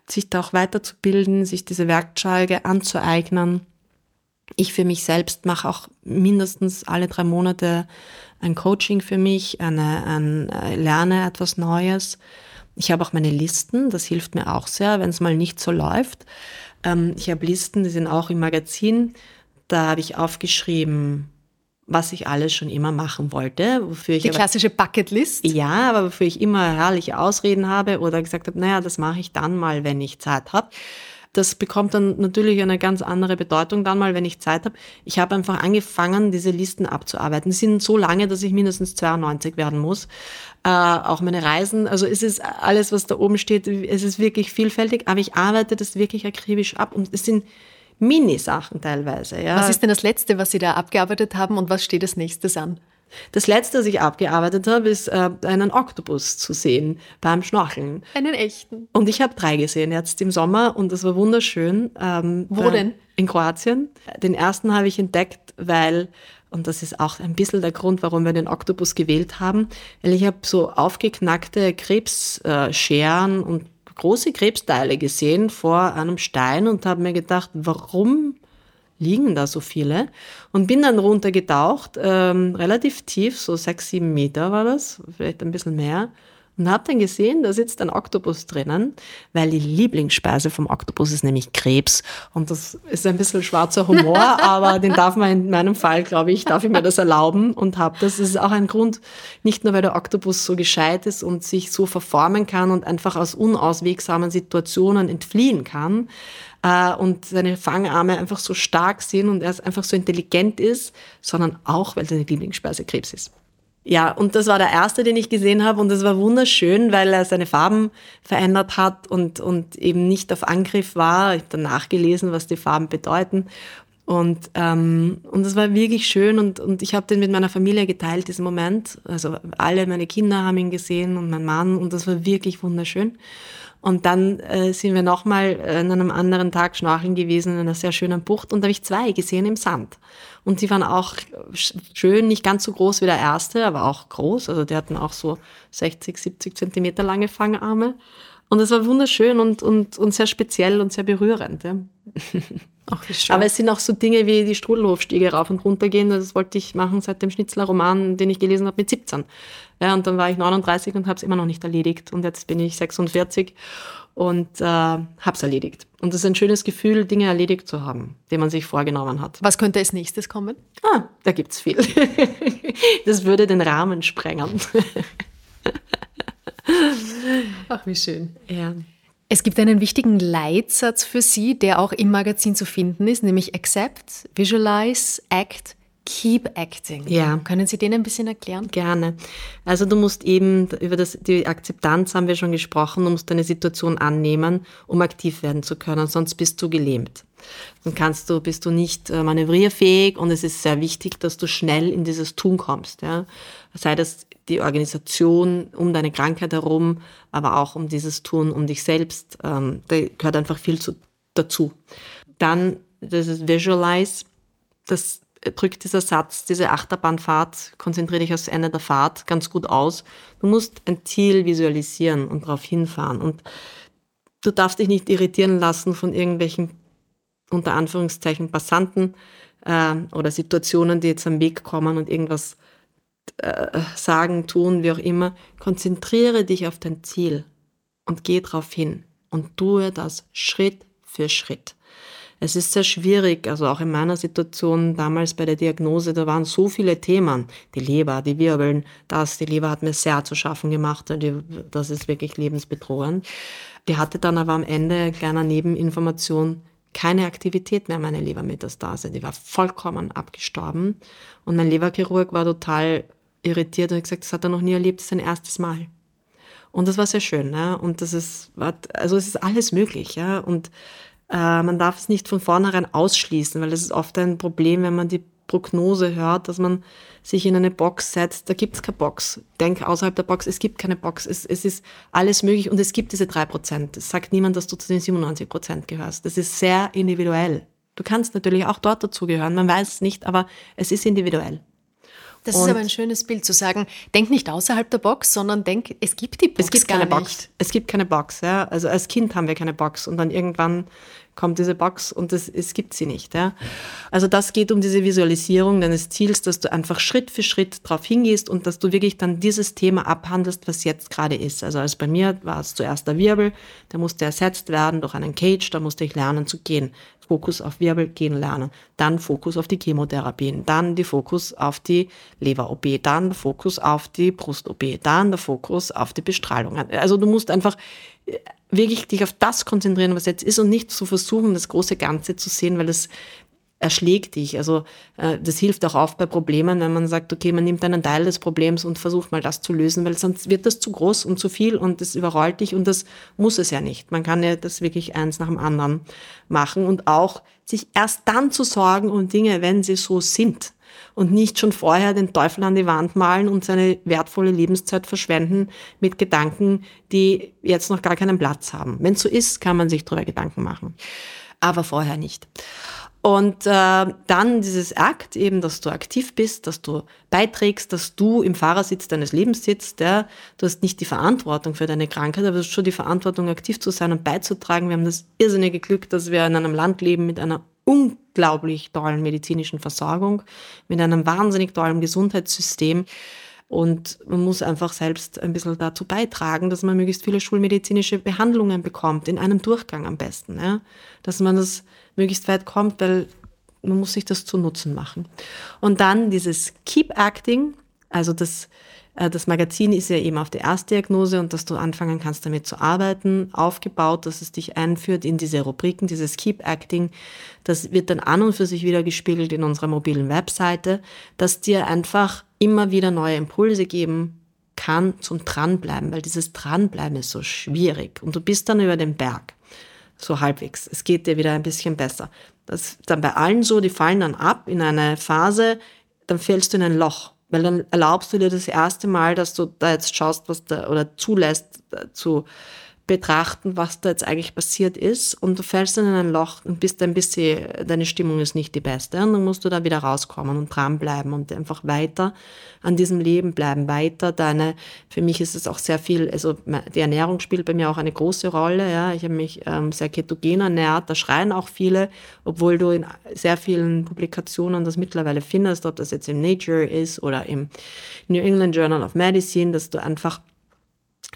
sich da auch weiterzubilden, sich diese Werkzeuge anzueignen. Ich für mich selbst mache auch mindestens alle drei Monate ein Coaching für mich, eine, ein, äh, lerne etwas Neues ich habe auch meine Listen, das hilft mir auch sehr, wenn es mal nicht so läuft. Ähm, ich habe Listen, die sind auch im Magazin. Da habe ich aufgeschrieben, was ich alles schon immer machen wollte, wofür ich Die aber- klassische Bucketlist. ja, aber wofür ich immer herrliche Ausreden habe oder gesagt habe, naja, das mache ich dann mal, wenn ich Zeit habe. Das bekommt dann natürlich eine ganz andere Bedeutung dann mal, wenn ich Zeit habe. Ich habe einfach angefangen, diese Listen abzuarbeiten. Die sind so lange, dass ich mindestens 92 werden muss. Äh, auch meine Reisen, also es ist alles, was da oben steht, es ist wirklich vielfältig, aber ich arbeite das wirklich akribisch ab und es sind Mini-Sachen teilweise. Ja. Was ist denn das Letzte, was Sie da abgearbeitet haben und was steht als nächstes an? Das letzte, was ich abgearbeitet habe, ist äh, einen Oktopus zu sehen beim Schnorcheln. Einen echten. Und ich habe drei gesehen jetzt im Sommer und das war wunderschön. Ähm, Wo bei- denn? In Kroatien. Den ersten habe ich entdeckt, weil, und das ist auch ein bisschen der Grund, warum wir den Oktopus gewählt haben, weil ich habe so aufgeknackte Krebsscheren und große Krebsteile gesehen vor einem Stein und habe mir gedacht, warum liegen da so viele? Und bin dann runtergetaucht, ähm, relativ tief, so sechs, sieben Meter war das, vielleicht ein bisschen mehr. Und habe dann gesehen, da sitzt ein Oktopus drinnen, weil die Lieblingsspeise vom Oktopus ist nämlich Krebs. Und das ist ein bisschen schwarzer Humor, aber den darf man in meinem Fall, glaube ich, darf ich mir das erlauben und habe das. Das ist auch ein Grund, nicht nur weil der Oktopus so gescheit ist und sich so verformen kann und einfach aus unauswegsamen Situationen entfliehen kann, äh, und seine Fangarme einfach so stark sind und er einfach so intelligent ist, sondern auch, weil seine Lieblingsspeise Krebs ist. Ja, und das war der erste, den ich gesehen habe und das war wunderschön, weil er seine Farben verändert hat und, und eben nicht auf Angriff war. Ich habe dann nachgelesen, was die Farben bedeuten. Und, ähm, und das war wirklich schön und, und ich habe den mit meiner Familie geteilt, diesen Moment. Also alle meine Kinder haben ihn gesehen und mein Mann und das war wirklich wunderschön. Und dann äh, sind wir nochmal an einem anderen Tag schnorcheln gewesen in einer sehr schönen Bucht und da habe ich zwei gesehen im Sand. Und die waren auch sch- schön, nicht ganz so groß wie der erste, aber auch groß. Also die hatten auch so 60, 70 Zentimeter lange Fangarme. Und es war wunderschön und, und, und sehr speziell und sehr berührend. Ja. Ach. Aber es sind auch so Dinge wie die Strudelhofstiege rauf und runter gehen. Das wollte ich machen seit dem Schnitzler-Roman, den ich gelesen habe mit 17. Ja, und dann war ich 39 und habe es immer noch nicht erledigt. Und jetzt bin ich 46 und äh, habe es erledigt. Und es ist ein schönes Gefühl, Dinge erledigt zu haben, die man sich vorgenommen hat. was könnte als nächstes kommen? Ah, da gibt's viel. das würde den Rahmen sprengen. Ach, wie schön. ja. Es gibt einen wichtigen Leitsatz für Sie, der auch im Magazin zu finden ist, nämlich Accept, Visualize, Act, Keep Acting. Ja. Können Sie den ein bisschen erklären? Gerne. Also du musst eben, über das, die Akzeptanz haben wir schon gesprochen, du musst deine Situation annehmen, um aktiv werden zu können, sonst bist du gelähmt. Dann kannst du, bist du nicht äh, manövrierfähig und es ist sehr wichtig, dass du schnell in dieses Tun kommst. Ja? Sei das die Organisation um deine Krankheit herum, aber auch um dieses Tun, um dich selbst. Ähm, da gehört einfach viel zu, dazu. Dann das ist Visualize, das drückt dieser Satz, diese Achterbahnfahrt, konzentriere dich aufs Ende der Fahrt ganz gut aus. Du musst ein Ziel visualisieren und darauf hinfahren. Und du darfst dich nicht irritieren lassen von irgendwelchen, unter Anführungszeichen, Passanten äh, oder Situationen, die jetzt am Weg kommen und irgendwas äh, sagen, tun, wie auch immer. Konzentriere dich auf dein Ziel und geh drauf hin und tue das Schritt für Schritt. Es ist sehr schwierig, also auch in meiner Situation damals bei der Diagnose, da waren so viele Themen. Die Leber, die Wirbeln, das, die Leber hat mir sehr zu schaffen gemacht. Die, das ist wirklich lebensbedrohend. Die hatte dann aber am Ende kleiner Nebeninformation keine Aktivität mehr, meine Lebermetastase. Die war vollkommen abgestorben. Und mein Leberchirurg war total irritiert und hat gesagt, das hat er noch nie erlebt, das ist sein erstes Mal. Und das war sehr schön, ne? Und das ist, also es ist alles möglich, ja. Und äh, man darf es nicht von vornherein ausschließen, weil das ist oft ein Problem, wenn man die Prognose hört, dass man sich in eine Box setzt. Da gibt es keine Box. Denk außerhalb der Box, es gibt keine Box. Es, es ist alles möglich und es gibt diese drei Prozent. Es sagt niemand, dass du zu den 97 Prozent gehörst. Das ist sehr individuell. Du kannst natürlich auch dort dazugehören, man weiß es nicht, aber es ist individuell. Das Und- ist aber ein schönes Bild zu sagen, denk nicht außerhalb der Box, sondern denk, es gibt die Box Es gibt gar keine nicht. Box. Es gibt keine Box. Ja? Also als Kind haben wir keine Box und dann irgendwann kommt diese Box und es, es gibt sie nicht. Ja. Also das geht um diese Visualisierung deines Ziels, dass du einfach Schritt für Schritt darauf hingehst und dass du wirklich dann dieses Thema abhandelst, was jetzt gerade ist. Also als bei mir war es zuerst der Wirbel, der musste ersetzt werden durch einen Cage, da musste ich lernen zu gehen. Fokus auf Wirbel gehen lernen, dann Fokus auf die Chemotherapien, dann die Fokus auf die Leber-OP, dann Fokus auf die Brust-OP, dann der Fokus auf die Bestrahlung. Also du musst einfach wirklich dich auf das konzentrieren, was jetzt ist und nicht zu versuchen, das große Ganze zu sehen, weil das erschlägt dich. Also äh, das hilft auch oft bei Problemen, wenn man sagt, okay, man nimmt einen Teil des Problems und versucht mal das zu lösen, weil sonst wird das zu groß und zu viel und das überrollt dich und das muss es ja nicht. Man kann ja das wirklich eins nach dem anderen machen und auch sich erst dann zu sorgen um Dinge, wenn sie so sind und nicht schon vorher den Teufel an die Wand malen und seine wertvolle Lebenszeit verschwenden mit Gedanken, die jetzt noch gar keinen Platz haben. Wenn es so ist, kann man sich darüber Gedanken machen, aber vorher nicht. Und äh, dann dieses Akt eben, dass du aktiv bist, dass du beiträgst, dass du im Fahrersitz deines Lebens sitzt. Ja? Du hast nicht die Verantwortung für deine Krankheit, aber du hast schon die Verantwortung, aktiv zu sein und beizutragen. Wir haben das irrsinnige Glück, dass wir in einem Land leben mit einer unglaublich tollen medizinischen Versorgung, mit einem wahnsinnig tollen Gesundheitssystem. Und man muss einfach selbst ein bisschen dazu beitragen, dass man möglichst viele schulmedizinische Behandlungen bekommt, in einem Durchgang am besten. Ja? Dass man das möglichst weit kommt, weil man muss sich das zu Nutzen machen. Und dann dieses Keep Acting, also das, das Magazin ist ja eben auf der Erstdiagnose und dass du anfangen kannst, damit zu arbeiten, aufgebaut, dass es dich einführt in diese Rubriken, dieses Keep Acting. Das wird dann an und für sich wieder gespiegelt in unserer mobilen Webseite, dass dir einfach immer wieder neue Impulse geben kann zum Dranbleiben, weil dieses Dranbleiben ist so schwierig und du bist dann über den Berg so halbwegs. Es geht dir wieder ein bisschen besser. Das ist dann bei allen so, die fallen dann ab in eine Phase, dann fällst du in ein Loch, weil dann erlaubst du dir das erste Mal, dass du da jetzt schaust, was da oder zulässt äh, zu betrachten, was da jetzt eigentlich passiert ist. Und du fällst dann in ein Loch und bist ein bisschen, deine Stimmung ist nicht die beste. Und dann musst du da wieder rauskommen und dranbleiben und einfach weiter an diesem Leben bleiben, weiter deine, für mich ist es auch sehr viel, also die Ernährung spielt bei mir auch eine große Rolle, ja, ich habe mich ähm, sehr ketogen ernährt, da schreien auch viele, obwohl du in sehr vielen Publikationen das mittlerweile findest, ob das jetzt im Nature ist oder im New England Journal of Medicine, dass du einfach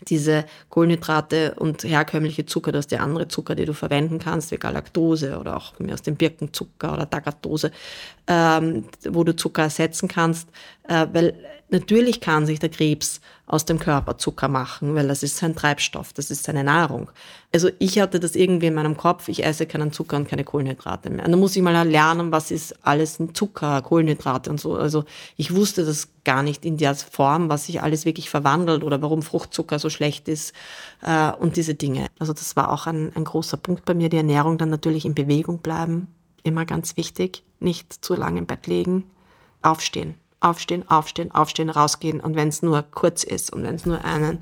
diese Kohlenhydrate und herkömmliche Zucker, das ist der andere Zucker, die du verwenden kannst, wie Galaktose oder auch aus dem Birkenzucker oder Tagatose, ähm, wo du Zucker ersetzen kannst, äh, weil natürlich kann sich der Krebs aus dem Körper Zucker machen, weil das ist sein Treibstoff, das ist seine Nahrung. Also ich hatte das irgendwie in meinem Kopf, ich esse keinen Zucker und keine Kohlenhydrate mehr. Und dann muss ich mal lernen, was ist alles ein Zucker, Kohlenhydrate und so. Also ich wusste das gar nicht in der Form, was sich alles wirklich verwandelt oder warum Fruchtzucker so schlecht ist äh, und diese Dinge. Also das war auch ein, ein großer Punkt bei mir, die Ernährung dann natürlich in Bewegung bleiben, immer ganz wichtig, nicht zu lange im Bett legen, aufstehen aufstehen, aufstehen, aufstehen, rausgehen. Und wenn es nur kurz ist und wenn es nur eine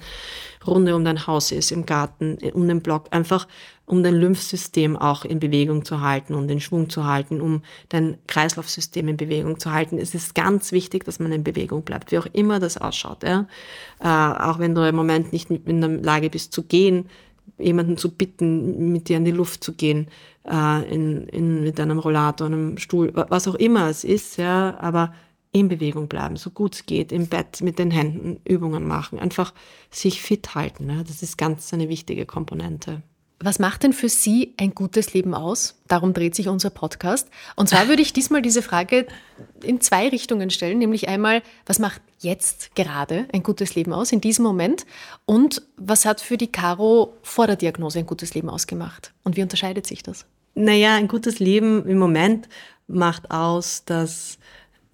Runde um dein Haus ist, im Garten, um den Block, einfach um dein Lymphsystem auch in Bewegung zu halten und den Schwung zu halten, um dein Kreislaufsystem in Bewegung zu halten. Es ist ganz wichtig, dass man in Bewegung bleibt, wie auch immer das ausschaut. Ja? Äh, auch wenn du im Moment nicht in der Lage bist zu gehen, jemanden zu bitten, mit dir in die Luft zu gehen, äh, in, in, mit einem Rollator, einem Stuhl, was auch immer es ist, ja, aber in Bewegung bleiben, so gut es geht, im Bett mit den Händen Übungen machen, einfach sich fit halten. Ne? Das ist ganz eine wichtige Komponente. Was macht denn für Sie ein gutes Leben aus? Darum dreht sich unser Podcast. Und zwar würde ich diesmal diese Frage in zwei Richtungen stellen, nämlich einmal, was macht jetzt gerade ein gutes Leben aus, in diesem Moment? Und was hat für die Caro vor der Diagnose ein gutes Leben ausgemacht? Und wie unterscheidet sich das? Naja, ein gutes Leben im Moment macht aus, dass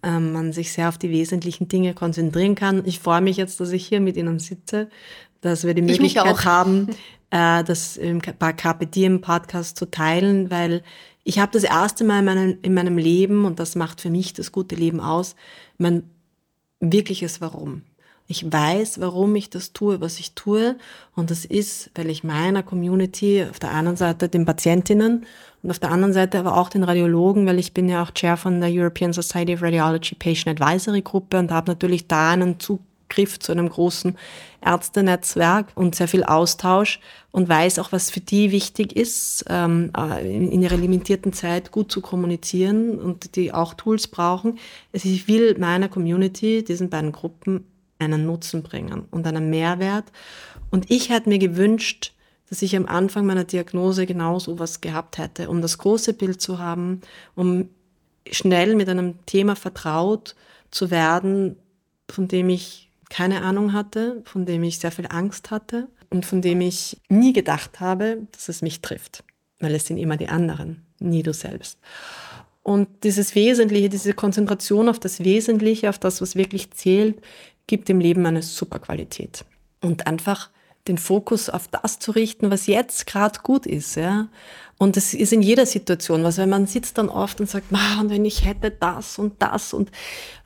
ähm, man sich sehr auf die wesentlichen Dinge konzentrieren kann. Ich freue mich jetzt, dass ich hier mit Ihnen sitze, dass wir die Möglichkeit haben, äh, das im Carpe Diem Podcast zu teilen, weil ich habe das erste Mal in meinem, in meinem Leben, und das macht für mich das gute Leben aus, mein wirkliches Warum. Ich weiß, warum ich das tue, was ich tue. Und das ist, weil ich meiner Community, auf der einen Seite den Patientinnen und auf der anderen Seite aber auch den Radiologen, weil ich bin ja auch Chair von der European Society of Radiology Patient Advisory Gruppe und habe natürlich da einen Zug Griff zu einem großen Ärztenetzwerk und sehr viel Austausch und weiß auch, was für die wichtig ist, ähm, äh, in ihrer limitierten Zeit gut zu kommunizieren und die auch Tools brauchen. Also ich will meiner Community, diesen beiden Gruppen, einen Nutzen bringen und einen Mehrwert. Und ich hätte mir gewünscht, dass ich am Anfang meiner Diagnose genau so was gehabt hätte, um das große Bild zu haben, um schnell mit einem Thema vertraut zu werden, von dem ich keine Ahnung hatte, von dem ich sehr viel Angst hatte und von dem ich nie gedacht habe, dass es mich trifft. Weil es sind immer die anderen, nie du selbst. Und dieses Wesentliche, diese Konzentration auf das Wesentliche, auf das, was wirklich zählt, gibt dem Leben eine super Qualität. Und einfach den Fokus auf das zu richten, was jetzt gerade gut ist. Ja? Und das ist in jeder Situation was, weil man sitzt dann oft und sagt, und wenn ich hätte das und das und,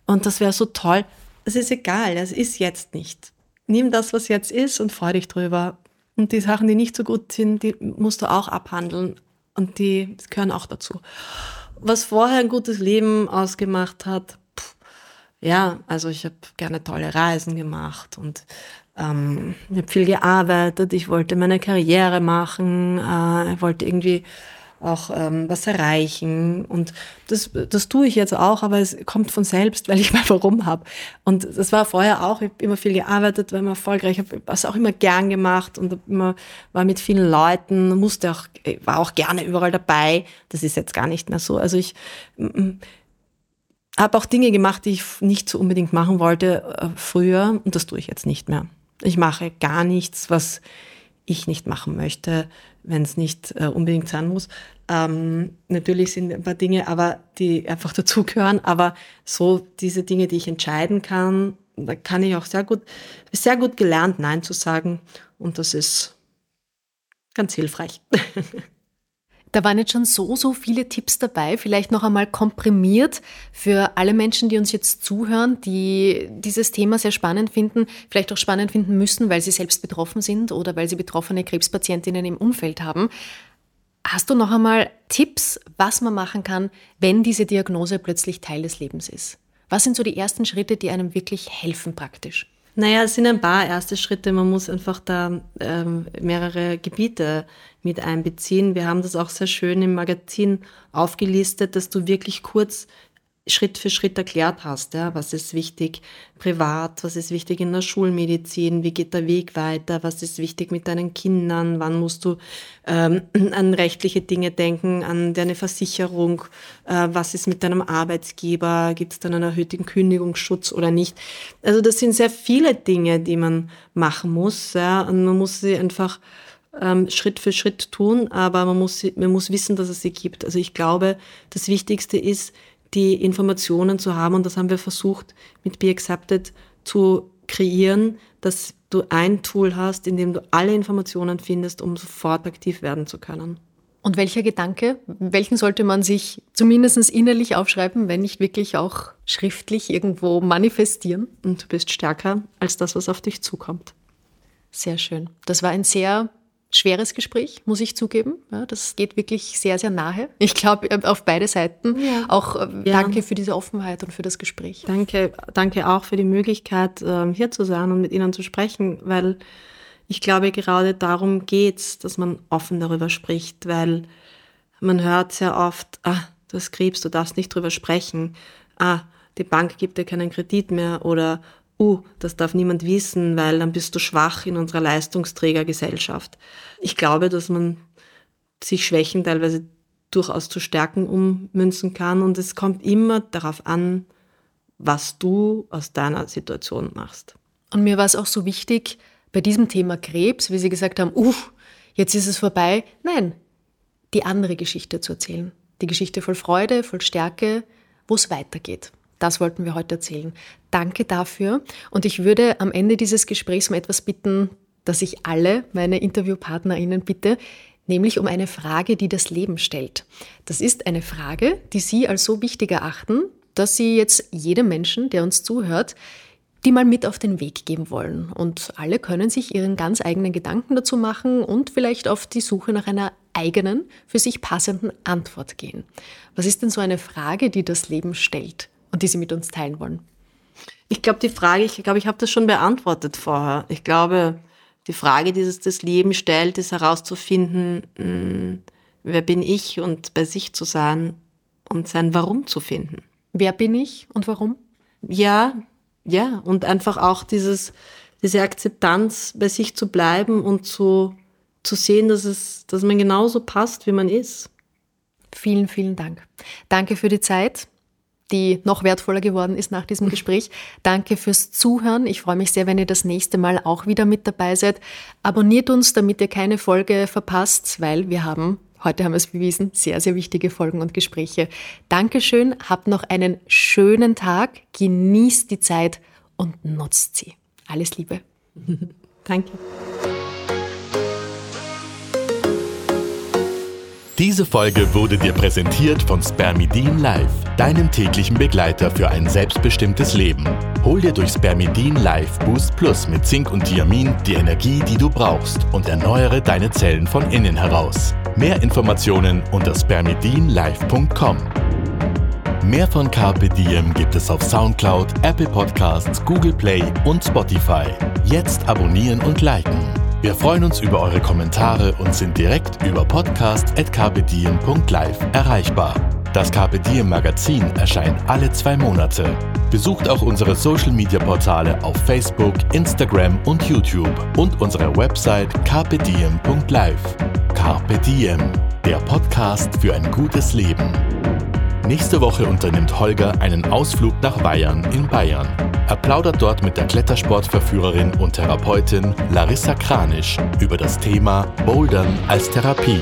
und das wäre so toll. Es ist egal, es ist jetzt nicht. Nimm das, was jetzt ist und freu dich drüber. Und die Sachen, die nicht so gut sind, die musst du auch abhandeln. Und die gehören auch dazu. Was vorher ein gutes Leben ausgemacht hat, ja, also ich habe gerne tolle Reisen gemacht und ähm, ich habe viel gearbeitet, ich wollte meine Karriere machen, äh, wollte irgendwie auch ähm, was erreichen. Und das, das tue ich jetzt auch, aber es kommt von selbst, weil ich mal warum habe. Und das war vorher auch, ich habe immer viel gearbeitet, war immer erfolgreich, habe was auch immer gern gemacht und immer war mit vielen Leuten, musste auch, war auch gerne überall dabei. Das ist jetzt gar nicht mehr so. Also ich habe auch Dinge gemacht, die ich nicht so unbedingt machen wollte äh, früher und das tue ich jetzt nicht mehr. Ich mache gar nichts, was ich nicht machen möchte, wenn es nicht äh, unbedingt sein muss. Ähm, natürlich sind ein paar Dinge, aber die einfach dazugehören. Aber so diese Dinge, die ich entscheiden kann, da kann ich auch sehr gut, sehr gut gelernt, Nein zu sagen. Und das ist ganz hilfreich. Da waren jetzt schon so, so viele Tipps dabei. Vielleicht noch einmal komprimiert für alle Menschen, die uns jetzt zuhören, die dieses Thema sehr spannend finden, vielleicht auch spannend finden müssen, weil sie selbst betroffen sind oder weil sie betroffene Krebspatientinnen im Umfeld haben. Hast du noch einmal Tipps, was man machen kann, wenn diese Diagnose plötzlich Teil des Lebens ist? Was sind so die ersten Schritte, die einem wirklich helfen praktisch? Naja, es sind ein paar erste Schritte. Man muss einfach da ähm, mehrere Gebiete mit einbeziehen. Wir haben das auch sehr schön im Magazin aufgelistet, dass du wirklich kurz Schritt für Schritt erklärt hast, ja, was ist wichtig privat, was ist wichtig in der Schulmedizin, wie geht der Weg weiter, was ist wichtig mit deinen Kindern, wann musst du ähm, an rechtliche Dinge denken, an deine Versicherung, äh, was ist mit deinem Arbeitsgeber, gibt es dann einen erhöhten Kündigungsschutz oder nicht. Also das sind sehr viele Dinge, die man machen muss, ja, und man muss sie einfach ähm, Schritt für Schritt tun, aber man muss, man muss wissen, dass es sie gibt. Also ich glaube, das Wichtigste ist, die Informationen zu haben. Und das haben wir versucht mit Be Accepted zu kreieren, dass du ein Tool hast, in dem du alle Informationen findest, um sofort aktiv werden zu können. Und welcher Gedanke, welchen sollte man sich zumindest innerlich aufschreiben, wenn nicht wirklich auch schriftlich irgendwo manifestieren? Und du bist stärker als das, was auf dich zukommt. Sehr schön. Das war ein sehr schweres Gespräch, muss ich zugeben. Ja, das geht wirklich sehr, sehr nahe. Ich glaube, äh, auf beide Seiten. Ja. Auch äh, ja. danke für diese Offenheit und für das Gespräch. Danke, danke auch für die Möglichkeit, ähm, hier zu sein und mit Ihnen zu sprechen, weil ich glaube, gerade darum geht's, dass man offen darüber spricht, weil man hört sehr oft, ah, du hast Krebs, du darfst nicht drüber sprechen. Ah, die Bank gibt dir keinen Kredit mehr oder uh, das darf niemand wissen, weil dann bist du schwach in unserer Leistungsträgergesellschaft. Ich glaube, dass man sich Schwächen teilweise durchaus zu Stärken ummünzen kann und es kommt immer darauf an, was du aus deiner Situation machst. Und mir war es auch so wichtig, bei diesem Thema Krebs, wie Sie gesagt haben, uh, jetzt ist es vorbei. Nein, die andere Geschichte zu erzählen. Die Geschichte voll Freude, voll Stärke, wo es weitergeht. Das wollten wir heute erzählen. Danke dafür. Und ich würde am Ende dieses Gesprächs um etwas bitten, dass ich alle meine InterviewpartnerInnen bitte, nämlich um eine Frage, die das Leben stellt. Das ist eine Frage, die Sie als so wichtig erachten, dass Sie jetzt jedem Menschen, der uns zuhört, die mal mit auf den Weg geben wollen. Und alle können sich ihren ganz eigenen Gedanken dazu machen und vielleicht auf die Suche nach einer eigenen, für sich passenden Antwort gehen. Was ist denn so eine Frage, die das Leben stellt? Und die Sie mit uns teilen wollen? Ich glaube, die Frage, ich glaube, ich habe das schon beantwortet vorher. Ich glaube, die Frage, die es das Leben stellt, ist herauszufinden, mh, wer bin ich und bei sich zu sein und sein Warum zu finden. Wer bin ich und warum? Ja, ja, und einfach auch dieses, diese Akzeptanz bei sich zu bleiben und zu, zu sehen, dass es, dass man genauso passt, wie man ist. Vielen, vielen Dank. Danke für die Zeit, die noch wertvoller geworden ist nach diesem Gespräch. Danke fürs Zuhören. Ich freue mich sehr, wenn ihr das nächste Mal auch wieder mit dabei seid. Abonniert uns, damit ihr keine Folge verpasst, weil wir haben Heute haben wir es bewiesen, sehr, sehr wichtige Folgen und Gespräche. Dankeschön, habt noch einen schönen Tag, genießt die Zeit und nutzt sie. Alles Liebe. Danke. Diese Folge wurde dir präsentiert von Spermidin Live, deinem täglichen Begleiter für ein selbstbestimmtes Leben. Hol dir durch Spermidin Live Boost Plus mit Zink und Thiamin die Energie, die du brauchst und erneuere deine Zellen von innen heraus. Mehr Informationen unter spermidinlive.com. Mehr von Carpe Diem gibt es auf Soundcloud, Apple Podcasts, Google Play und Spotify. Jetzt abonnieren und liken. Wir freuen uns über eure Kommentare und sind direkt über podcast.kpdiem.live erreichbar. Das Diem Magazin erscheint alle zwei Monate. Besucht auch unsere Social Media Portale auf Facebook, Instagram und YouTube und unsere Website carpediem.live. Carpe der Podcast für ein gutes Leben. Nächste Woche unternimmt Holger einen Ausflug nach Weihern in Bayern. Er plaudert dort mit der Klettersportverführerin und Therapeutin Larissa Kranisch über das Thema Bouldern als Therapie.